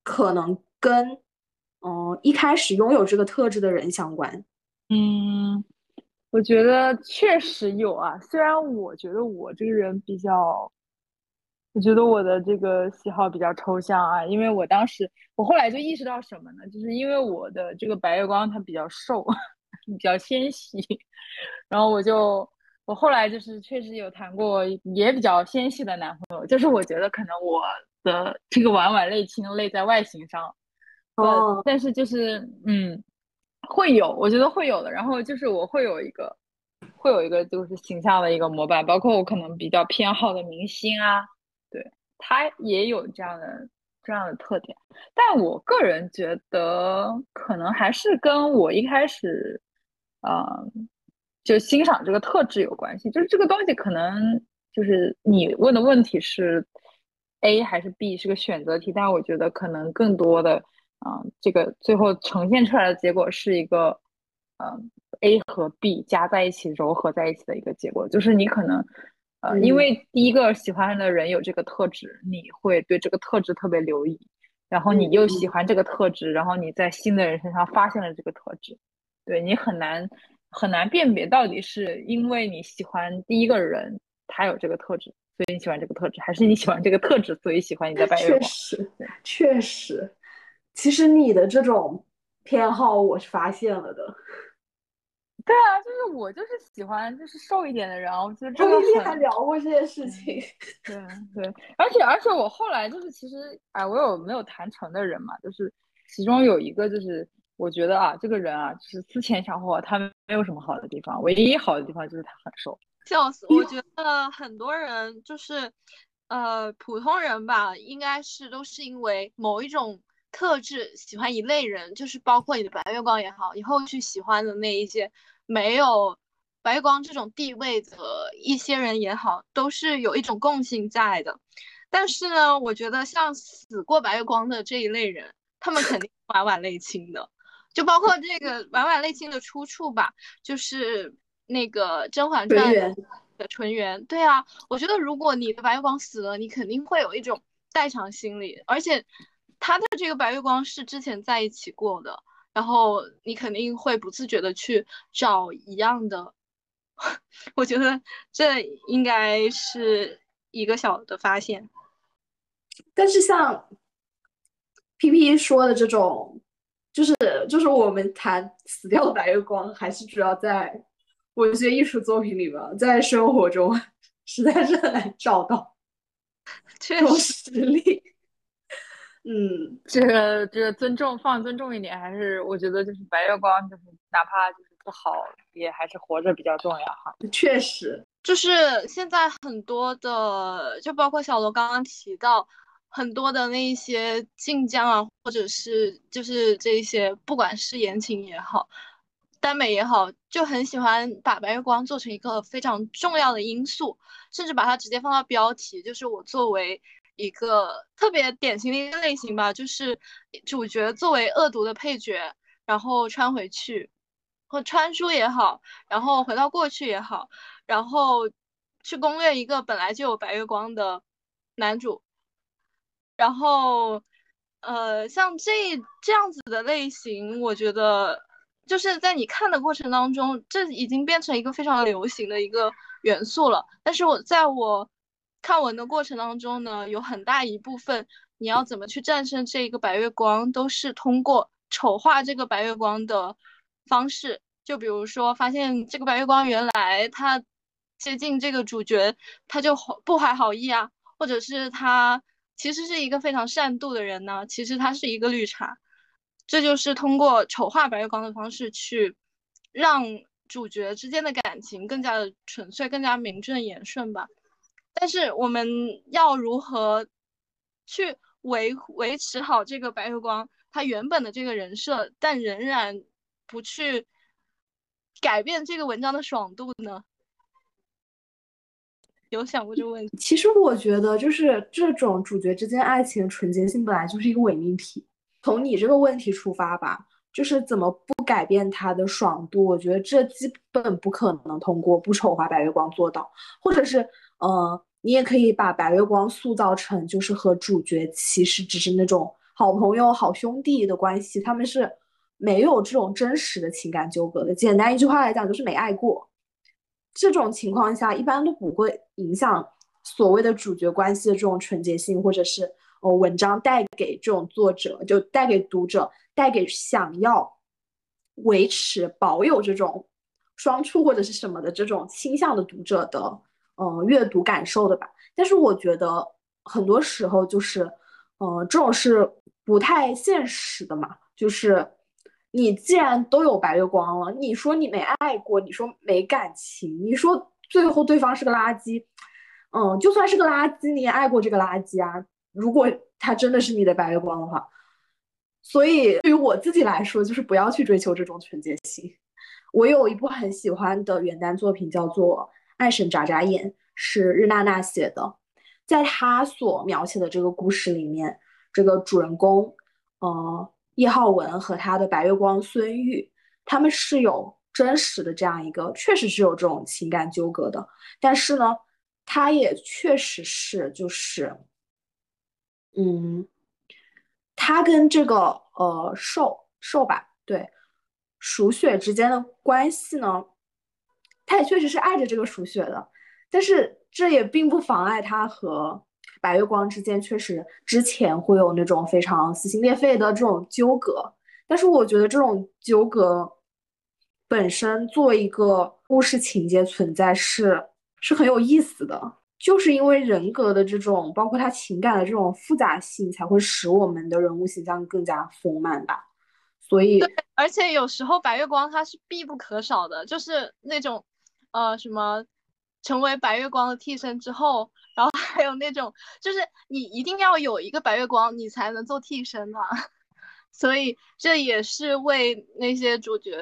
可能跟？嗯，一开始拥有这个特质的人相关，嗯，我觉得确实有啊。虽然我觉得我这个人比较，我觉得我的这个喜好比较抽象啊。因为我当时，我后来就意识到什么呢？就是因为我的这个白月光他比较瘦，比较纤细，然后我就，我后来就是确实有谈过也比较纤细的男朋友。就是我觉得可能我的这个晚晚泪倾泪在外形上。哦，但是就是嗯，会有，我觉得会有的。然后就是我会有一个，会有一个就是形象的一个模板，包括我可能比较偏好的明星啊，对他也有这样的这样的特点。但我个人觉得，可能还是跟我一开始，呃，就欣赏这个特质有关系。就是这个东西可能就是你问的问题是 A 还是 B 是个选择题，但我觉得可能更多的，啊，这个最后呈现出来的结果是一个，嗯，A 和 B 加在一起糅合在一起的一个结果，就是你可能。呃，因为第一个喜欢的人有这个特质，你会对这个特质特别留意，然后你又喜欢这个特质，然后你在新的人身上发现了这个特质，对你很难很难辨别到底是因为你喜欢第一个人他有这个特质，所以你喜欢这个特质，还是你喜欢这个特质所以喜欢你的 白月光？确实，确实，其实你的这种偏好我是发现了的。对啊，就是我就是喜欢就是瘦一点的人，我觉得这个很。还聊过这件事情。对对，而且而且我后来就是其实哎，我有没有谈成的人嘛？就是其中有一个就是我觉得啊，这个人啊，就是思前想后，他没有什么好的地方，唯一好的地方就是他很瘦。笑死！我觉得很多人就是呃普通人吧，应该是都是因为某一种特质喜欢一类人，就是包括你的白月光也好，以后去喜欢的那一些。没有白月光这种地位的一些人也好，都是有一种共性在的。但是呢，我觉得像死过白月光的这一类人，他们肯定 晚晚泪倾的。就包括这个晚晚泪倾的出处吧，就是那个《甄嬛传》的纯元。对啊，我觉得如果你的白月光死了，你肯定会有一种代偿心理，而且他的这个白月光是之前在一起过的。然后你肯定会不自觉的去找一样的，我觉得这应该是一个小的发现。但是像 P P 说的这种，就是就是我们谈死掉的白月光，还是主要在文学艺术作品里吧，在生活中 实在是很难找到这种实力。嗯，这个这个尊重放尊重一点，还是我觉得就是白月光，就是哪怕就是不好，也还是活着比较重要哈。确实，就是现在很多的，就包括小罗刚刚提到很多的那一些晋江啊，或者是就是这些，不管是言情也好，耽美也好，就很喜欢把白月光做成一个非常重要的因素，甚至把它直接放到标题，就是我作为。一个特别典型的一个类型吧，就是主角作为恶毒的配角，然后穿回去，或穿书也好，然后回到过去也好，然后去攻略一个本来就有白月光的男主，然后呃，像这这样子的类型，我觉得就是在你看的过程当中，这已经变成一个非常流行的一个元素了。但是我在我。看文的过程当中呢，有很大一部分你要怎么去战胜这一个白月光，都是通过丑化这个白月光的方式。就比如说，发现这个白月光原来他接近这个主角，他就不怀好意啊，或者是他其实是一个非常善妒的人呢，其实他是一个绿茶。这就是通过丑化白月光的方式去让主角之间的感情更加的纯粹，更加名正言顺吧。但是我们要如何去维维持好这个白月光他原本的这个人设，但仍然不去改变这个文章的爽度呢？有想过这个问题？其实我觉得，就是这种主角之间爱情纯洁性本来就是一个伪命题。从你这个问题出发吧，就是怎么不改变它的爽度？我觉得这基本不可能通过不丑化白月光做到，或者是呃。你也可以把白月光塑造成就是和主角其实只是那种好朋友、好兄弟的关系，他们是没有这种真实的情感纠葛的。简单一句话来讲，就是没爱过。这种情况下，一般都不会影响所谓的主角关系的这种纯洁性，或者是呃文章带给这种作者，就带给读者，带给想要维持保有这种双处或者是什么的这种倾向的读者的。嗯，阅读感受的吧，但是我觉得很多时候就是，嗯，这种是不太现实的嘛。就是你既然都有白月光了，你说你没爱过，你说没感情，你说最后对方是个垃圾，嗯，就算是个垃圾，你也爱过这个垃圾啊。如果他真的是你的白月光的话，所以对于我自己来说，就是不要去追求这种纯洁性。我有一部很喜欢的原耽作品，叫做《爱神眨眨眼》，是日娜娜写的。在她所描写的这个故事里面，这个主人公，呃，叶浩文和他的白月光孙玉，他们是有真实的这样一个，确实是有这种情感纠葛的。但是呢，他也确实是就是，嗯，他跟这个呃兽兽吧，对。鼠血之间的关系呢，他也确实是爱着这个鼠雪的，但是这也并不妨碍他和白月光之间确实之前会有那种非常撕心裂肺的这种纠葛。但是我觉得这种纠葛本身作为一个故事情节存在是是很有意思的，就是因为人格的这种包括他情感的这种复杂性，才会使我们的人物形象更加丰满吧。所以，而且有时候白月光它是必不可少的，就是那种，呃，什么，成为白月光的替身之后，然后 还有那种，就是你一定要有一个白月光，你才能做替身嘛。所以这也是为那些主角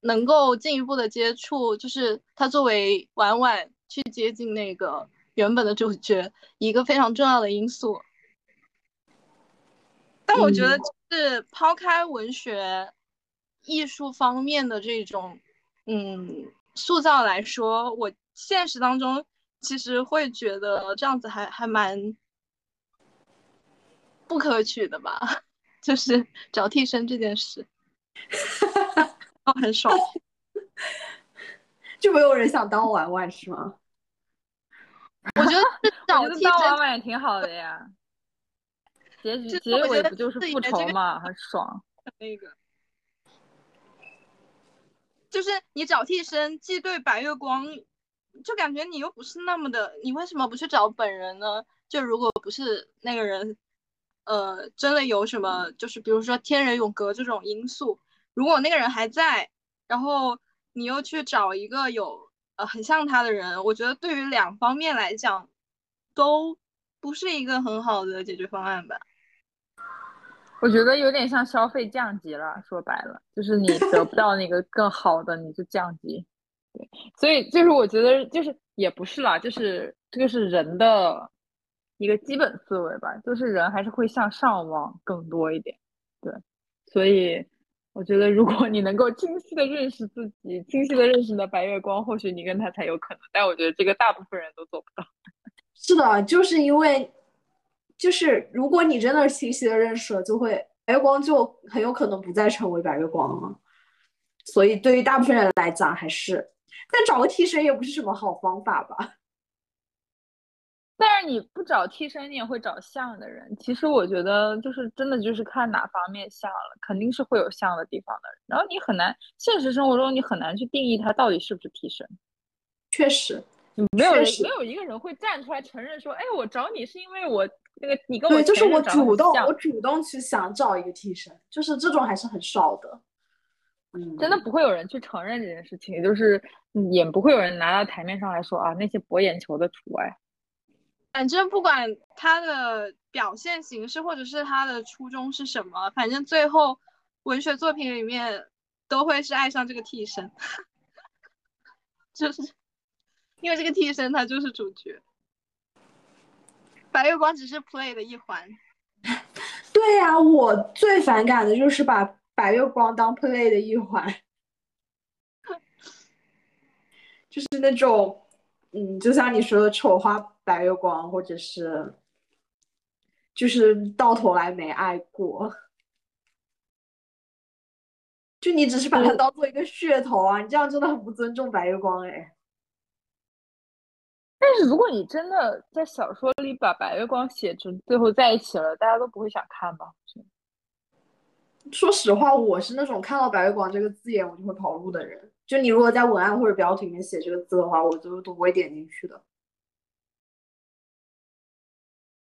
能够进一步的接触，就是他作为婉婉去接近那个原本的主角一个非常重要的因素。但我觉得。是抛开文学艺术方面的这种嗯塑造来说，我现实当中其实会觉得这样子还还蛮不可取的吧，就是找替身这件事，哦，很爽，就没有人想当玩玩是吗？我觉得找替身玩玩也挺好的呀。结局结尾不就是复仇嘛？很爽。那个就是你找替身，既对白月光，就感觉你又不是那么的，你为什么不去找本人呢？就如果不是那个人，呃，真的有什么，就是比如说天人永隔这种因素，如果那个人还在，然后你又去找一个有呃很像他的人，我觉得对于两方面来讲，都不是一个很好的解决方案吧。我觉得有点像消费降级了，说白了就是你得不到那个更好的，你就降级。对，所以就是我觉得就是也不是啦，就是这个是人的一个基本思维吧，就是人还是会向上望更多一点。对，所以我觉得如果你能够清晰的认识自己，清晰的认识你的白月光，或许你跟他才有可能。但我觉得这个大部分人都做不到。是的，就是因为。就是如果你真的清晰的认识了，就会白月光就很有可能不再成为白月光了。所以对于大部分人来讲，还是，但找个替身也不是什么好方法吧。但是你不找替身，你也会找像的人。其实我觉得，就是真的就是看哪方面像了，肯定是会有像的地方的。然后你很难，现实生活中你很难去定义他到底是不是替身。确实，没有人没有一个人会站出来承认说，哎，我找你是因为我。那个你跟我对，就是我主动，我主动去想找一个替身，就是这种还是很少的。嗯，真的不会有人去承认这件事情，也就是也不会有人拿到台面上来说啊，那些博眼球的除外。反正不管他的表现形式或者是他的初衷是什么，反正最后文学作品里面都会是爱上这个替身，就是因为这个替身他就是主角。白月光只是 play 的一环，对呀，我最反感的就是把白月光当 play 的一环，就是那种，嗯，就像你说的丑化白月光，或者是，就是到头来没爱过，就你只是把它当做一个噱头啊，你这样真的很不尊重白月光哎。但是如果你真的在小说里把白月光写成最后在一起了，大家都不会想看吧？说实话，我是那种看到白月光这个字眼我就会跑路的人。就你如果在文案或者标题里面写这个字的话，我就都不会点进去的。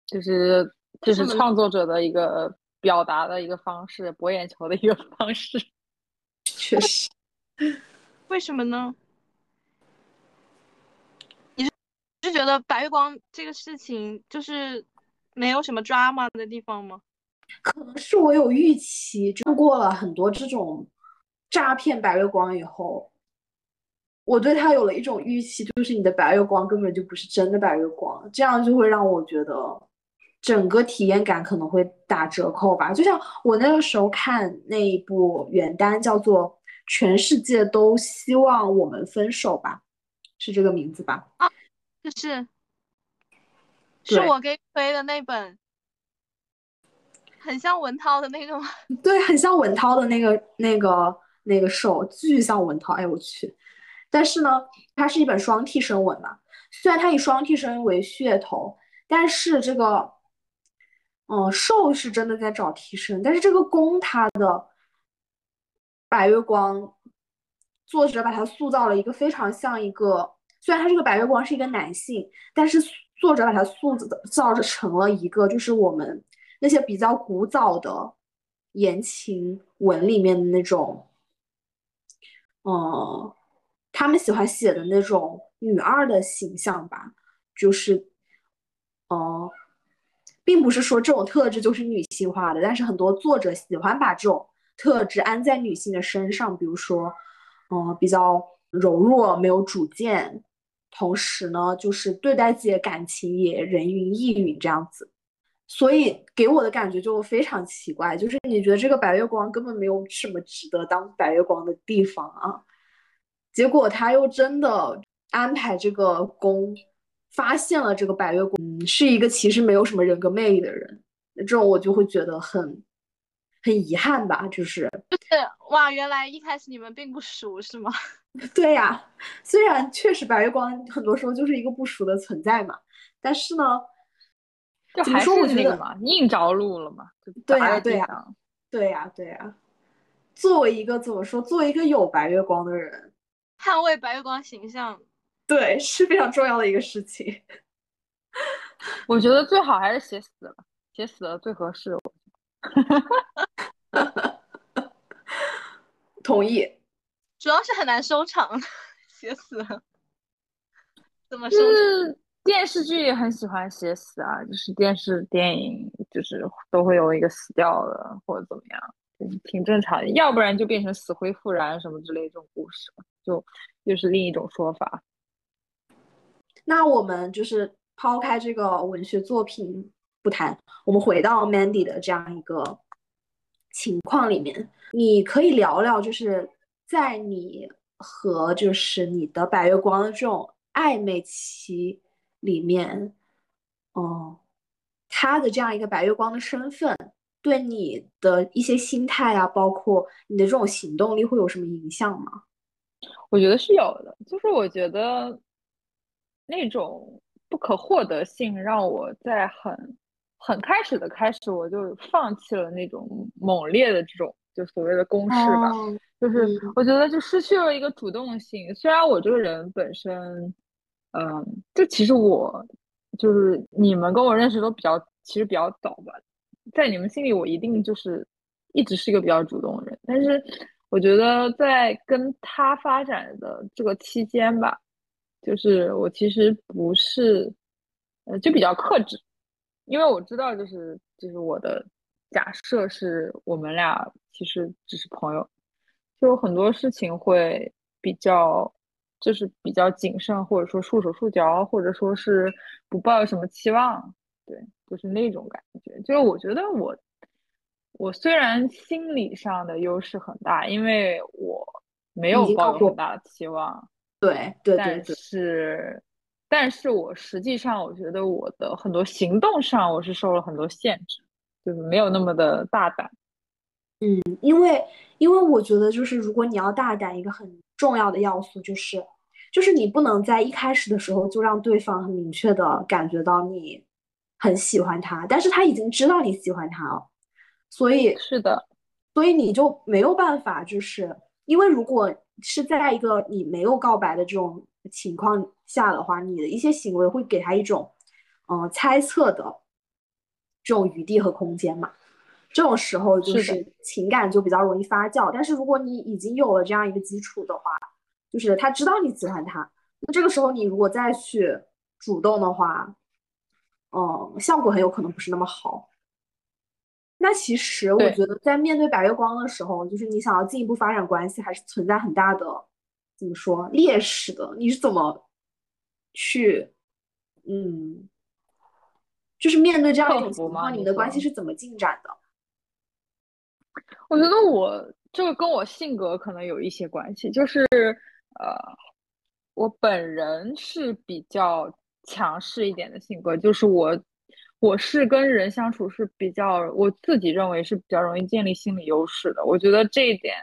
就是就是创作者的一个表达的一个方式，博眼球的一个方式。确实。为什么呢？就觉得白月光这个事情，就是没有什么 drama 的地方吗？可能是我有预期，就过了很多这种诈骗白月光以后，我对他有了一种预期，就是你的白月光根本就不是真的白月光，这样就会让我觉得整个体验感可能会打折扣吧。就像我那个时候看那一部原单，叫做《全世界都希望我们分手吧》，是这个名字吧？啊，就是是我给推的那本。很像文涛的那个吗？对，很像文涛的那个、那个、那个手，巨像文涛。哎，我去！但是呢，它是一本双替身文嘛。虽然它以双替身为噱头，但是这个，嗯，受是真的在找替身。但是这个攻他的白月光，作者把他塑造了一个非常像一个，虽然他这个白月光是一个男性，但是作者把他塑造成了一个，就是我们。那些比较古早的言情文里面的那种，嗯，他们喜欢写的那种女二的形象吧，就是，嗯，并不是说这种特质就是女性化的，但是很多作者喜欢把这种特质安在女性的身上，比如说，嗯，比较柔弱、没有主见，同时呢，就是对待自己的感情也人云亦云这样子。所以给我的感觉就非常奇怪，就是你觉得这个白月光根本没有什么值得当白月光的地方啊，结果他又真的安排这个宫发现了这个白月光是一个其实没有什么人格魅力的人，这种我就会觉得很很遗憾吧，就是就是哇，原来一开始你们并不熟是吗？对呀，虽然确实白月光很多时候就是一个不熟的存在嘛，但是呢。就还是那个嘛，硬着陆了嘛，对呀，对呀，对呀，对呀。作为一个怎么说，作为一个有白月光的人，捍卫白月光形象，对，是非常重要的一个事情。我觉得最好还是写死了，写死了最合适。同意。主要是很难收场，写死了，怎么收？电视剧也很喜欢写死啊，就是电视电影就是都会有一个死掉的或者怎么样，就是挺正常的。要不然就变成死灰复燃什么之类这种故事，就又是另一种说法。那我们就是抛开这个文学作品不谈，我们回到 Mandy 的这样一个情况里面，你可以聊聊，就是在你和就是你的白月光的这种暧昧期。里面，哦，他的这样一个白月光的身份，对你的一些心态啊，包括你的这种行动力，会有什么影响吗？我觉得是有的，就是我觉得那种不可获得性，让我在很很开始的开始，我就放弃了那种猛烈的这种就所谓的攻势吧，就是我觉得就失去了一个主动性。虽然我这个人本身。嗯，就其实我就是你们跟我认识都比较，其实比较早吧，在你们心里我一定就是一直是一个比较主动的人，但是我觉得在跟他发展的这个期间吧，就是我其实不是，呃，就比较克制，因为我知道就是就是我的假设是我们俩其实只是朋友，就有很多事情会比较。就是比较谨慎，或者说束手束脚，或者说是不抱有什么期望，对，就是那种感觉。就是我觉得我，我虽然心理上的优势很大，因为我没有抱有很大的期望，对对对，但是，但是我实际上我觉得我的很多行动上我是受了很多限制，就是没有那么的大胆。嗯，因为因为我觉得就是如果你要大胆，一个很。重要的要素就是，就是你不能在一开始的时候就让对方很明确的感觉到你很喜欢他，但是他已经知道你喜欢他了，所以是的，所以你就没有办法，就是因为如果是在一个你没有告白的这种情况下的话，你的一些行为会给他一种嗯猜测的这种余地和空间嘛。这种时候就是情感就比较容易发酵，但是如果你已经有了这样一个基础的话，就是他知道你喜欢他，那这个时候你如果再去主动的话，嗯，效果很有可能不是那么好。那其实我觉得，在面对白月光的时候，就是你想要进一步发展关系，还是存在很大的怎么说劣势的。你是怎么去，嗯，就是面对这样一种情况，你们的关系是怎么进展的？我觉得我这个跟我性格可能有一些关系，就是呃，我本人是比较强势一点的性格，就是我我是跟人相处是比较，我自己认为是比较容易建立心理优势的。我觉得这一点，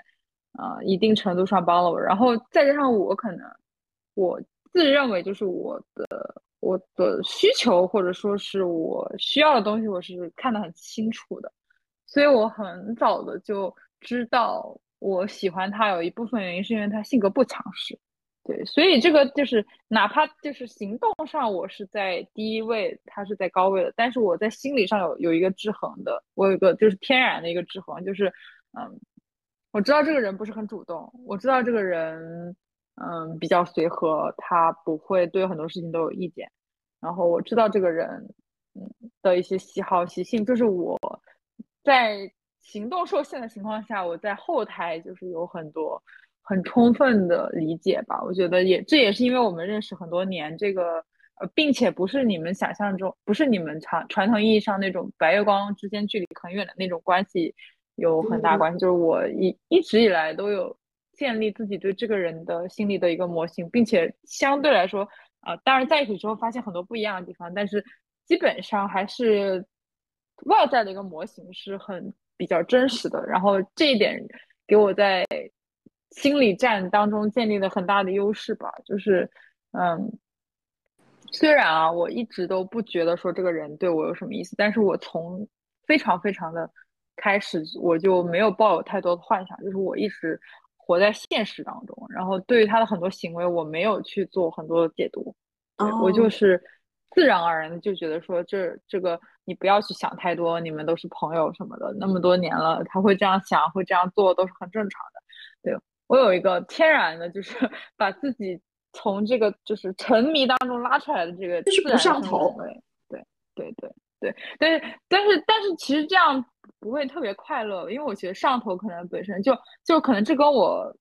呃，一定程度上帮了我。然后再加上我可能我自认为就是我的我的需求或者说是我需要的东西，我是看得很清楚的。所以我很早的就知道我喜欢他，有一部分原因是因为他性格不强势，对，所以这个就是哪怕就是行动上我是在低位，他是在高位的，但是我在心理上有有一个制衡的，我有一个就是天然的一个制衡，就是嗯，我知道这个人不是很主动，我知道这个人嗯比较随和，他不会对很多事情都有意见，然后我知道这个人嗯的一些喜好习性，就是我。在行动受限的情况下，我在后台就是有很多很充分的理解吧。我觉得也这也是因为我们认识很多年，这个呃，并且不是你们想象中，不是你们传传统意义上那种白月光之间距离很远的那种关系，有很大关系。就是我一一直以来都有建立自己对这个人的心理的一个模型，并且相对来说，啊、呃，当然在一起之后发现很多不一样的地方，但是基本上还是。外在的一个模型是很比较真实的，然后这一点给我在心理战当中建立了很大的优势吧。就是，嗯，虽然啊，我一直都不觉得说这个人对我有什么意思，但是我从非常非常的开始，我就没有抱有太多的幻想，就是我一直活在现实当中，然后对于他的很多行为，我没有去做很多的解读，哦、我就是自然而然的就觉得说这这个。你不要去想太多，你们都是朋友什么的，那么多年了，他会这样想，会这样做，都是很正常的。对我有一个天然的，就是 把自己从这个就是沉迷当中拉出来的这个就是不上头。对对对对对，但是但是但是其实这样不会特别快乐，因为我觉得上头可能本身就就可能这跟我。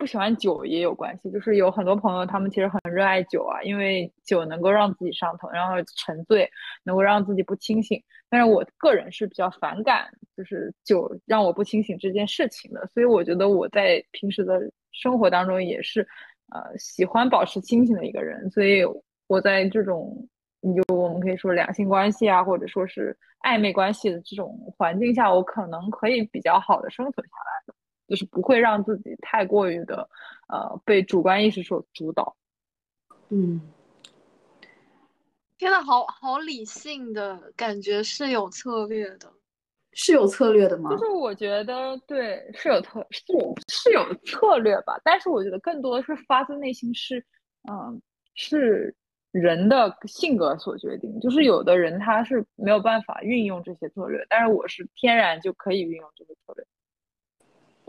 不喜欢酒也有关系，就是有很多朋友，他们其实很热爱酒啊，因为酒能够让自己上头，然后沉醉，能够让自己不清醒。但是我个人是比较反感，就是酒让我不清醒这件事情的。所以我觉得我在平时的生活当中也是，呃，喜欢保持清醒的一个人。所以我在这种，你就我们可以说两性关系啊，或者说是暧昧关系的这种环境下，我可能可以比较好的生存下来的。就是不会让自己太过于的，呃，被主观意识所主导。嗯，天呐，好好理性的感觉，是有策略的，是有策略的吗？就是我觉得对，是有策，是有是有策略吧。但是我觉得更多的是发自内心，是，嗯，是人的性格所决定。就是有的人他是没有办法运用这些策略，但是我是天然就可以运用这些策略。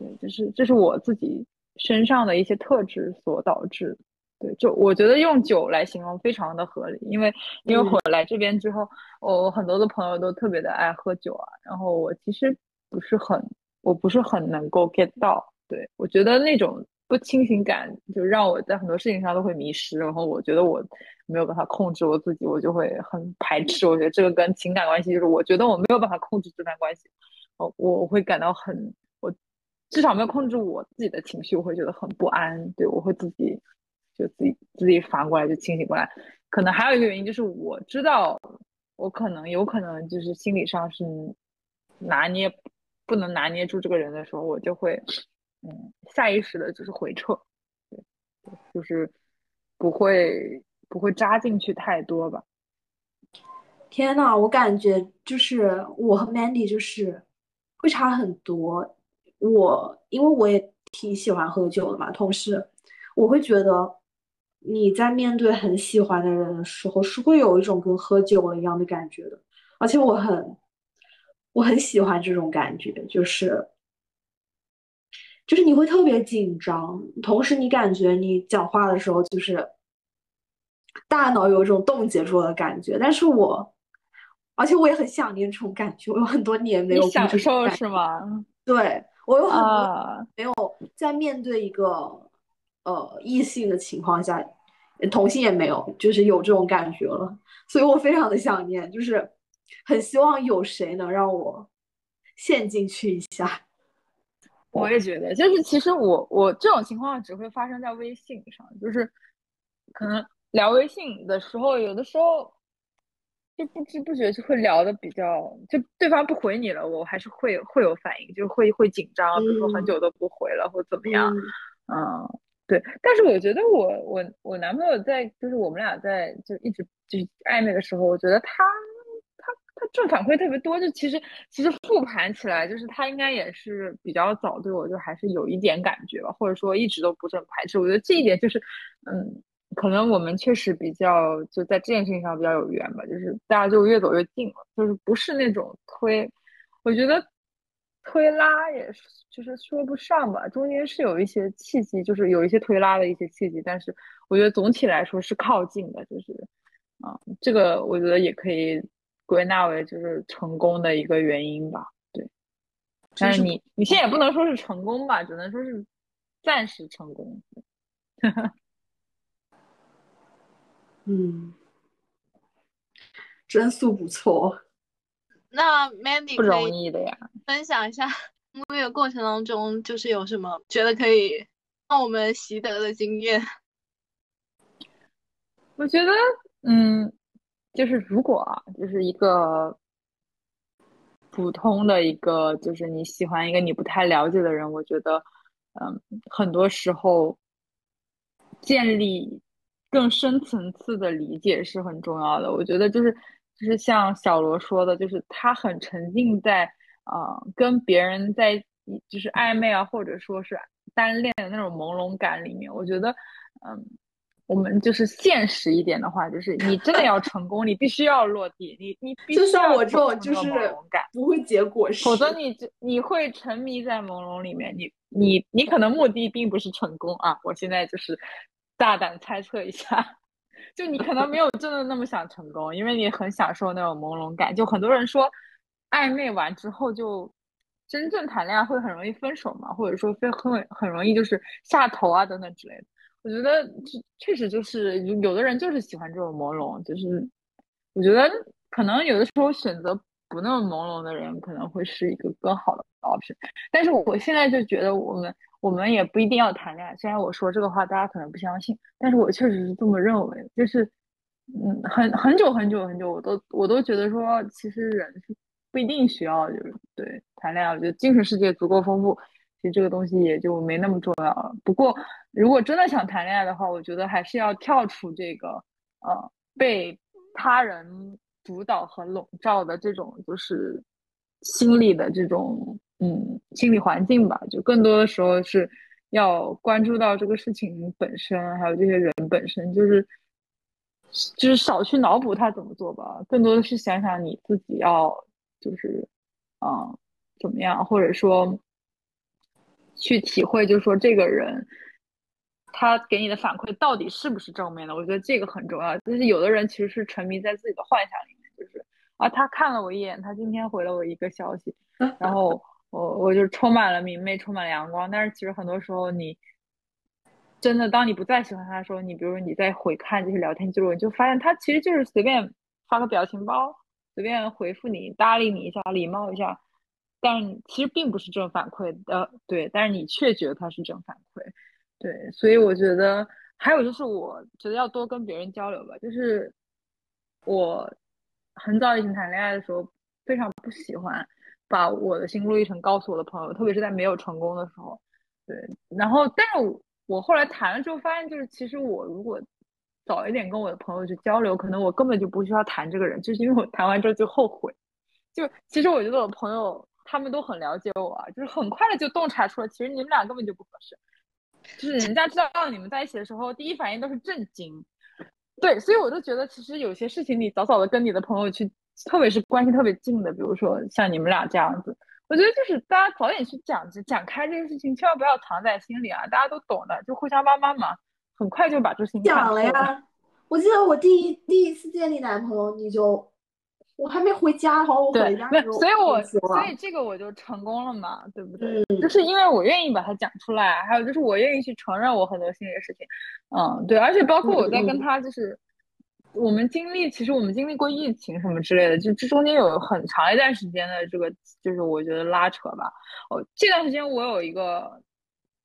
对，就是这是我自己身上的一些特质所导致。对，就我觉得用酒来形容非常的合理，因为因为我来这边之后，我很多的朋友都特别的爱喝酒啊，然后我其实不是很，我不是很能够 get 到。对我觉得那种不清醒感，就让我在很多事情上都会迷失，然后我觉得我没有办法控制我自己，我就会很排斥。我觉得这个跟情感关系，就是我觉得我没有办法控制这段关系，我我会感到很。至少没有控制我自己的情绪，我会觉得很不安。对我会自己就自己自己反过来就清醒过来。可能还有一个原因就是我知道我可能有可能就是心理上是拿捏不能拿捏住这个人的时候，我就会嗯下意识的就是回撤，对，就是不会不会扎进去太多吧。天呐，我感觉就是我和 Mandy 就是会差很多。我因为我也挺喜欢喝酒的嘛，同时我会觉得你在面对很喜欢的人的时候，是会有一种跟喝酒了一样的感觉的，而且我很我很喜欢这种感觉，就是就是你会特别紧张，同时你感觉你讲话的时候就是大脑有一种冻结住的感觉，但是我而且我也很想念这种感觉，我有很多年没有享受是吗？对我有很多没有在面对一个呃异性的情况下，同性也没有，就是有这种感觉了，所以我非常的想念，就是很希望有谁能让我陷进去一下。我也觉得，就是其实我我这种情况只会发生在微信上，就是可能聊微信的时候，有的时候。就不知不觉就会聊的比较，就对方不回你了，我还是会会有反应，就会会紧张，比如说很久都不回了或怎么样，嗯，对。但是我觉得我我我男朋友在，就是我们俩在就一直就是暧昧的时候，我觉得他他他正反馈特别多，就其实其实复盘起来，就是他应该也是比较早对我就还是有一点感觉吧，或者说一直都不是很排斥。我觉得这一点就是，嗯。可能我们确实比较就在这件事情上比较有缘吧，就是大家就越走越近了，就是不是那种推，我觉得推拉也是，就是说不上吧，中间是有一些契机，就是有一些推拉的一些契机，但是我觉得总体来说是靠近的，就是啊，这个我觉得也可以归纳为就是成功的一个原因吧，对。但是你你现在也不能说是成功吧，只能说是暂时成功。嗯，真素不错。那 Mandy 不容易的呀，分享一下沐浴的过程当中，就是有什么觉得可以让我们习得的经验？我觉得，嗯，就是如果啊，就是一个普通的一个，就是你喜欢一个你不太了解的人，我觉得，嗯，很多时候建立。更深层次的理解是很重要的。我觉得就是，就是像小罗说的，就是他很沉浸在啊跟别人在就是暧昧啊，或者说是单恋的那种朦胧感里面。我觉得，嗯，我们就是现实一点的话，就是你真的要成功，你必须要落地，你你必须就像我这种就是不会结果，否则你你会沉迷在朦胧里面。你你你可能目的并不是成功啊！我现在就是。大胆猜测一下，就你可能没有真的那么想成功，因为你很享受那种朦胧感。就很多人说，暧昧完之后就真正谈恋爱会很容易分手嘛，或者说非很很容易就是下头啊等等之类的。我觉得确实就是有的人就是喜欢这种朦胧，就是我觉得可能有的时候选择不那么朦胧的人可能会是一个更好的 option。但是我现在就觉得我们。我们也不一定要谈恋爱，虽然我说这个话大家可能不相信，但是我确实是这么认为。就是，嗯，很很久很久很久，我都我都觉得说，其实人是不一定需要就是对谈恋爱。我觉得精神世界足够丰富，其实这个东西也就没那么重要了。不过，如果真的想谈恋爱的话，我觉得还是要跳出这个呃被他人主导和笼罩的这种就是心理的这种。嗯，心理环境吧，就更多的时候是要关注到这个事情本身，还有这些人本身，就是就是少去脑补他怎么做吧，更多的是想想你自己要就是嗯怎么样，或者说去体会，就是说这个人他给你的反馈到底是不是正面的，我觉得这个很重要。就是有的人其实是沉迷在自己的幻想里面，就是啊，他看了我一眼，他今天回了我一个消息，然后。我我就充满了明媚，充满了阳光。但是其实很多时候，你真的当你不再喜欢他的时候，你比如说你在回看这些聊天记录，你就发现他其实就是随便发个表情包，随便回复你，搭理你一下，礼貌一下，但其实并不是正反馈的，对。但是你却觉得他是正反馈，对。所以我觉得还有就是，我觉得要多跟别人交流吧。就是我很早以前谈恋爱的时候，非常不喜欢。把我的心路历程告诉我的朋友，特别是在没有成功的时候，对。然后，但是我后来谈了之后，发现就是其实我如果早一点跟我的朋友去交流，可能我根本就不需要谈这个人，就是因为我谈完之后就后悔。就其实我觉得我朋友他们都很了解我，就是很快的就洞察出了，其实你们俩根本就不合适。就是人家知道你们在一起的时候，第一反应都是震惊。对，所以我就觉得其实有些事情你早早的跟你的朋友去。特别是关系特别近的，比如说像你们俩这样子，我觉得就是大家早点去讲讲开这个事情，千万不要藏在心里啊！大家都懂的，就互相帮帮忙，很快就把这事情讲了呀。我记得我第一第一次见你男朋友，你就我还没回家，好，我回家，没的时候所以我所以这个我就成功了嘛，对不对？就是因为我愿意把它讲出来，还有就是我愿意去承认我很多心里的事情，嗯，对，而且包括我在跟他就是。我们经历，其实我们经历过疫情什么之类的，就这中间有很长一段时间的这个，就是我觉得拉扯吧。哦，这段时间我有一个，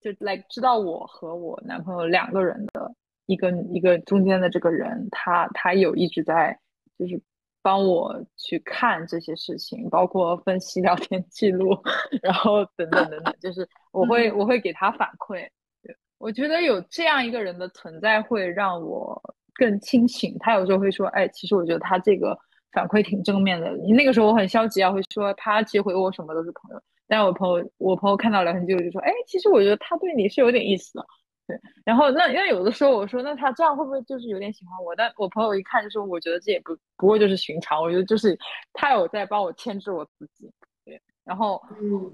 就 like 知道我和我男朋友两个人的一个一个中间的这个人，他他有一直在就是帮我去看这些事情，包括分析聊天记录，然后等等等等，就是我会我会给他反馈。对，我觉得有这样一个人的存在，会让我。更清醒，他有时候会说：“哎，其实我觉得他这个反馈挺正面的。”你那个时候我很消极啊，会说他其实回我什么都是朋友。但我朋友，我朋友看到聊天记录就说：“哎，其实我觉得他对你是有点意思的。”对，然后那因为有的时候我说：“那他这样会不会就是有点喜欢我？”但我朋友一看就说：“我觉得这也不不过就是寻常，我觉得就是他有在帮我牵制我自己。”对，然后嗯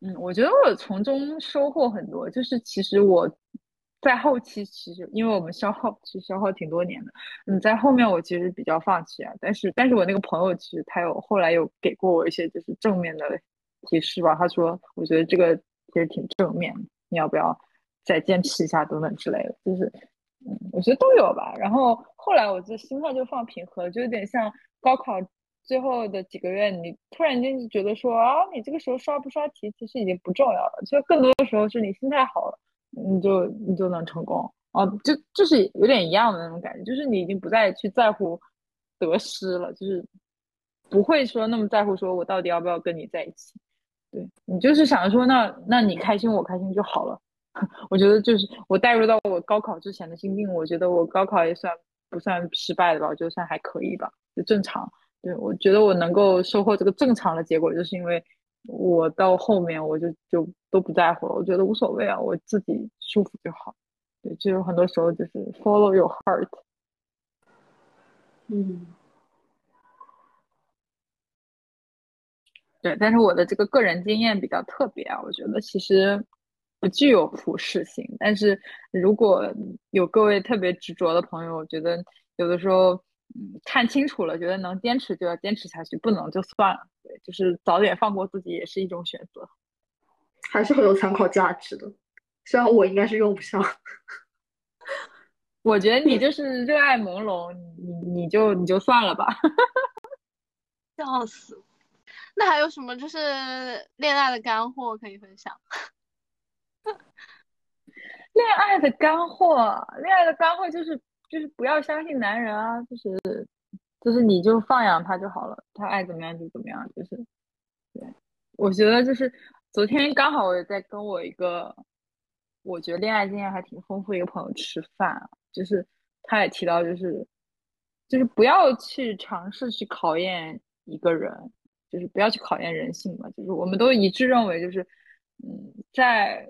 嗯，我觉得我从中收获很多，就是其实我。在后期，其实因为我们消耗，其实消耗挺多年的。嗯，在后面我其实比较放弃啊，但是，但是我那个朋友其实他有后来有给过我一些就是正面的提示吧。他说，我觉得这个其实挺正面，你要不要再坚持一下等等之类的。就是，嗯，我觉得都有吧。然后后来我就心态就放平和，就有点像高考最后的几个月，你突然间就觉得说啊，你这个时候刷不刷题其实已经不重要了，就更多的时候是你心态好了。你就你就能成功哦，就就是有点一样的那种感觉，就是你已经不再去在乎得失了，就是不会说那么在乎，说我到底要不要跟你在一起？对你就是想说，那那你开心我开心就好了。我觉得就是我带入到我高考之前的心境，我觉得我高考也算不算失败的吧，我觉得算还可以吧，就正常。对我觉得我能够收获这个正常的结果，就是因为。我到后面我就就都不在乎了，我觉得无所谓啊，我自己舒服就好。对，就有很多时候就是 follow your heart。嗯，对，但是我的这个个人经验比较特别啊，我觉得其实不具有普适性。但是如果有各位特别执着的朋友，我觉得有的时候。嗯，看清楚了，觉得能坚持就要坚持下去，不能就算了。对，就是早点放过自己也是一种选择，还是很有参考价值的。虽然我应该是用不上。我觉得你就是热爱朦胧，你你就你就算了吧。笑死！那还有什么就是恋爱的干货可以分享？恋爱的干货，恋爱的干货就是。就是不要相信男人啊，就是就是你就放养他就好了，他爱怎么样就怎么样。就是，对，我觉得就是昨天刚好我也在跟我一个我觉得恋爱经验还挺丰富一个朋友吃饭，就是他也提到就是就是不要去尝试去考验一个人，就是不要去考验人性嘛。就是我们都一致认为就是嗯，在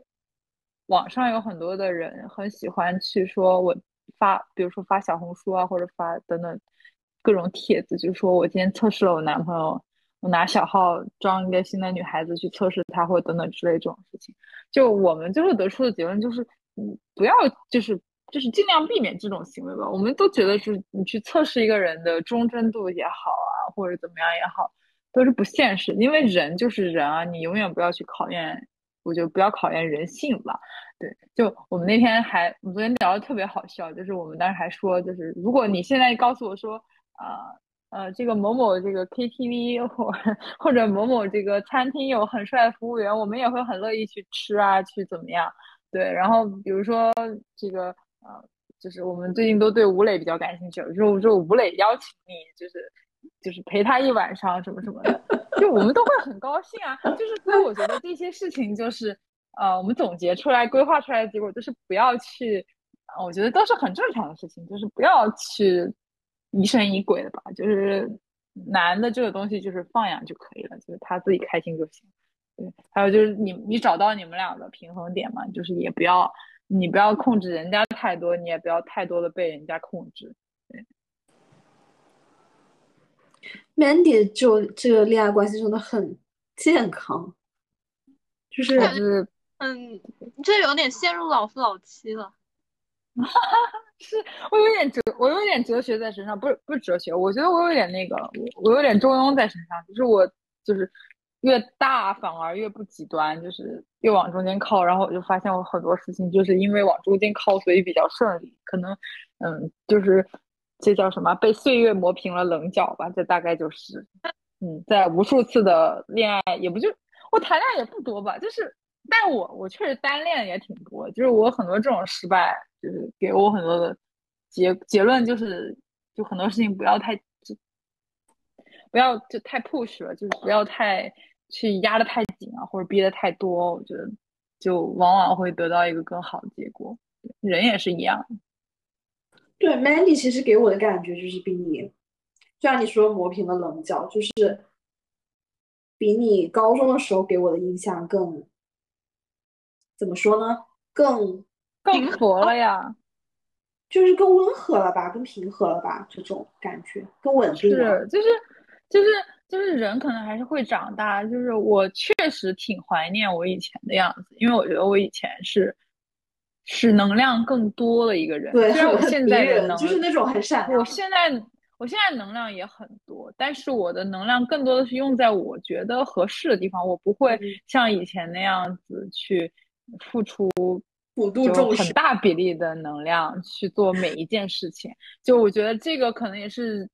网上有很多的人很喜欢去说我。发，比如说发小红书啊，或者发等等各种帖子，就是说我今天测试了我男朋友，我拿小号装一个新的女孩子去测试他，或者等等之类这种事情。就我们最后得出的结论就是，嗯，不要就是就是尽量避免这种行为吧。我们都觉得是你去测试一个人的忠贞度也好啊，或者怎么样也好，都是不现实，因为人就是人啊，你永远不要去考验。我就不要考验人性吧，对，就我们那天还，我们昨天聊的特别好笑，就是我们当时还说，就是如果你现在告诉我说，啊呃，这个某某这个 KTV 或或者某某这个餐厅有很帅的服务员，我们也会很乐意去吃啊，去怎么样？对，然后比如说这个呃，就是我们最近都对吴磊比较感兴趣，就就吴磊邀请你，就是。就是陪他一晚上什么什么的，就我们都会很高兴啊。就是所以我觉得这些事情就是，呃，我们总结出来、规划出来的结果就是不要去，我觉得都是很正常的事情，就是不要去疑神疑鬼的吧。就是男的这个东西就是放养就可以了，就是他自己开心就行。对，还有就是你你找到你们俩的平衡点嘛，就是也不要你不要控制人家太多，你也不要太多的被人家控制。对 Mandy 就这个恋爱关系真的很健康，就是嗯，这有点陷入老夫老妻了。是我有点哲，我有点哲学在身上，不是不是哲学，我觉得我有点那个，我有点中庸在身上，就是我就是越大反而越不极端，就是越往中间靠，然后我就发现我很多事情就是因为往中间靠，所以比较顺利，可能嗯，就是这叫什么被岁月磨平了棱角吧，这大概就是嗯，在无数次的恋爱也不就我谈恋爱也不多吧，就是。但我我确实单恋也挺多，就是我很多这种失败，就是给我很多的结结论，就是就很多事情不要太就不要就太 push 了，就是不要太去压的太紧啊，或者逼的太多，我觉得就往往会得到一个更好的结果。人也是一样。对，Mandy 其实给我的感觉就是比你，就像你说磨平了棱角，就是比你高中的时候给我的印象更。怎么说呢？更更和了呀，就是更温和了吧，更平和了吧，这种感觉更稳定。是，就是就是就是人可能还是会长大。就是我确实挺怀念我以前的样子，因为我觉得我以前是是能量更多的一个人。对，虽然我现在的能就是那种很闪。我现在我现在能量也很多，但是我的能量更多的是用在我觉得合适的地方，我不会像以前那样子去。付出就很大比例的能量去做每一件事情，就我觉得这个可能也是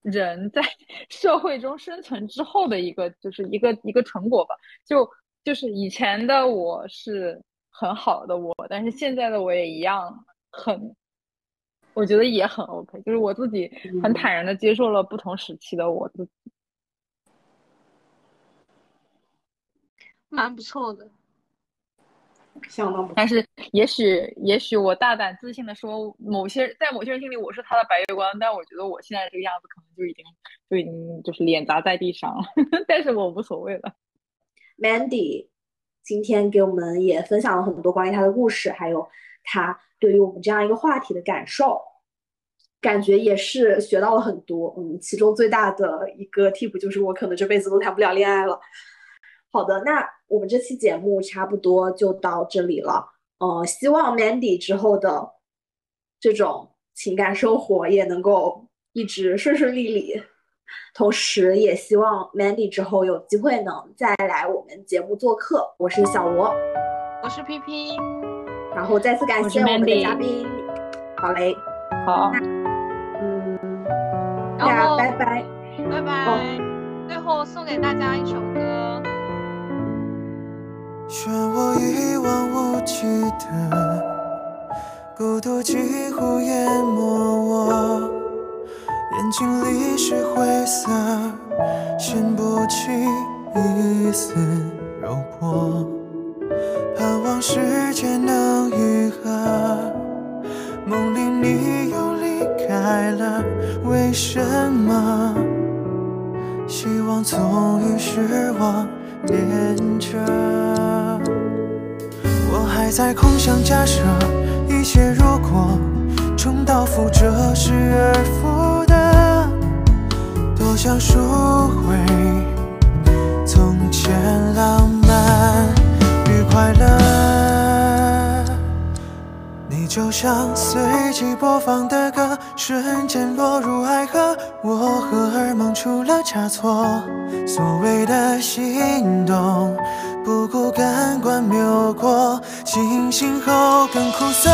人在 社会中生存之后的一个，就是一个一个成果吧。就就是以前的我是很好的我，但是现在的我也一样很，我觉得也很 OK。就是我自己很坦然的接受了不同时期的我自己，蛮不错的。相当不错，但是也许也许我大胆自信的说，某些在某些人心里我是他的白月光，但我觉得我现在这个样子可能就已经就已经就是脸砸在地上了，但是我无所谓了。Mandy 今天给我们也分享了很多关于他的故事，还有他对于我们这样一个话题的感受，感觉也是学到了很多。嗯，其中最大的一个 tip 就是我可能这辈子都谈不了恋爱了。好的，那我们这期节目差不多就到这里了。呃，希望 Mandy 之后的这种情感生活也能够一直顺顺利利，同时也希望 Mandy 之后有机会能再来我们节目做客。我是小罗，我是 PP，然后再次感谢我们的嘉宾。好嘞，好，嗯，大家拜拜，拜拜。最后送给大家一首歌。漩涡一望无际的孤独几乎淹没我，眼睛里是灰色，掀不起一丝柔波。盼望世界能愈合，梦里你又离开了，为什么？希望总与失望。连着，我还在空想假设一切如果重蹈覆辙，失而复得，想赎回从前浪漫与快乐。你就像随机播放的歌，瞬间落入爱河，我荷尔蒙出了差错。所谓的心动，不顾感官谬过，清醒后更苦涩。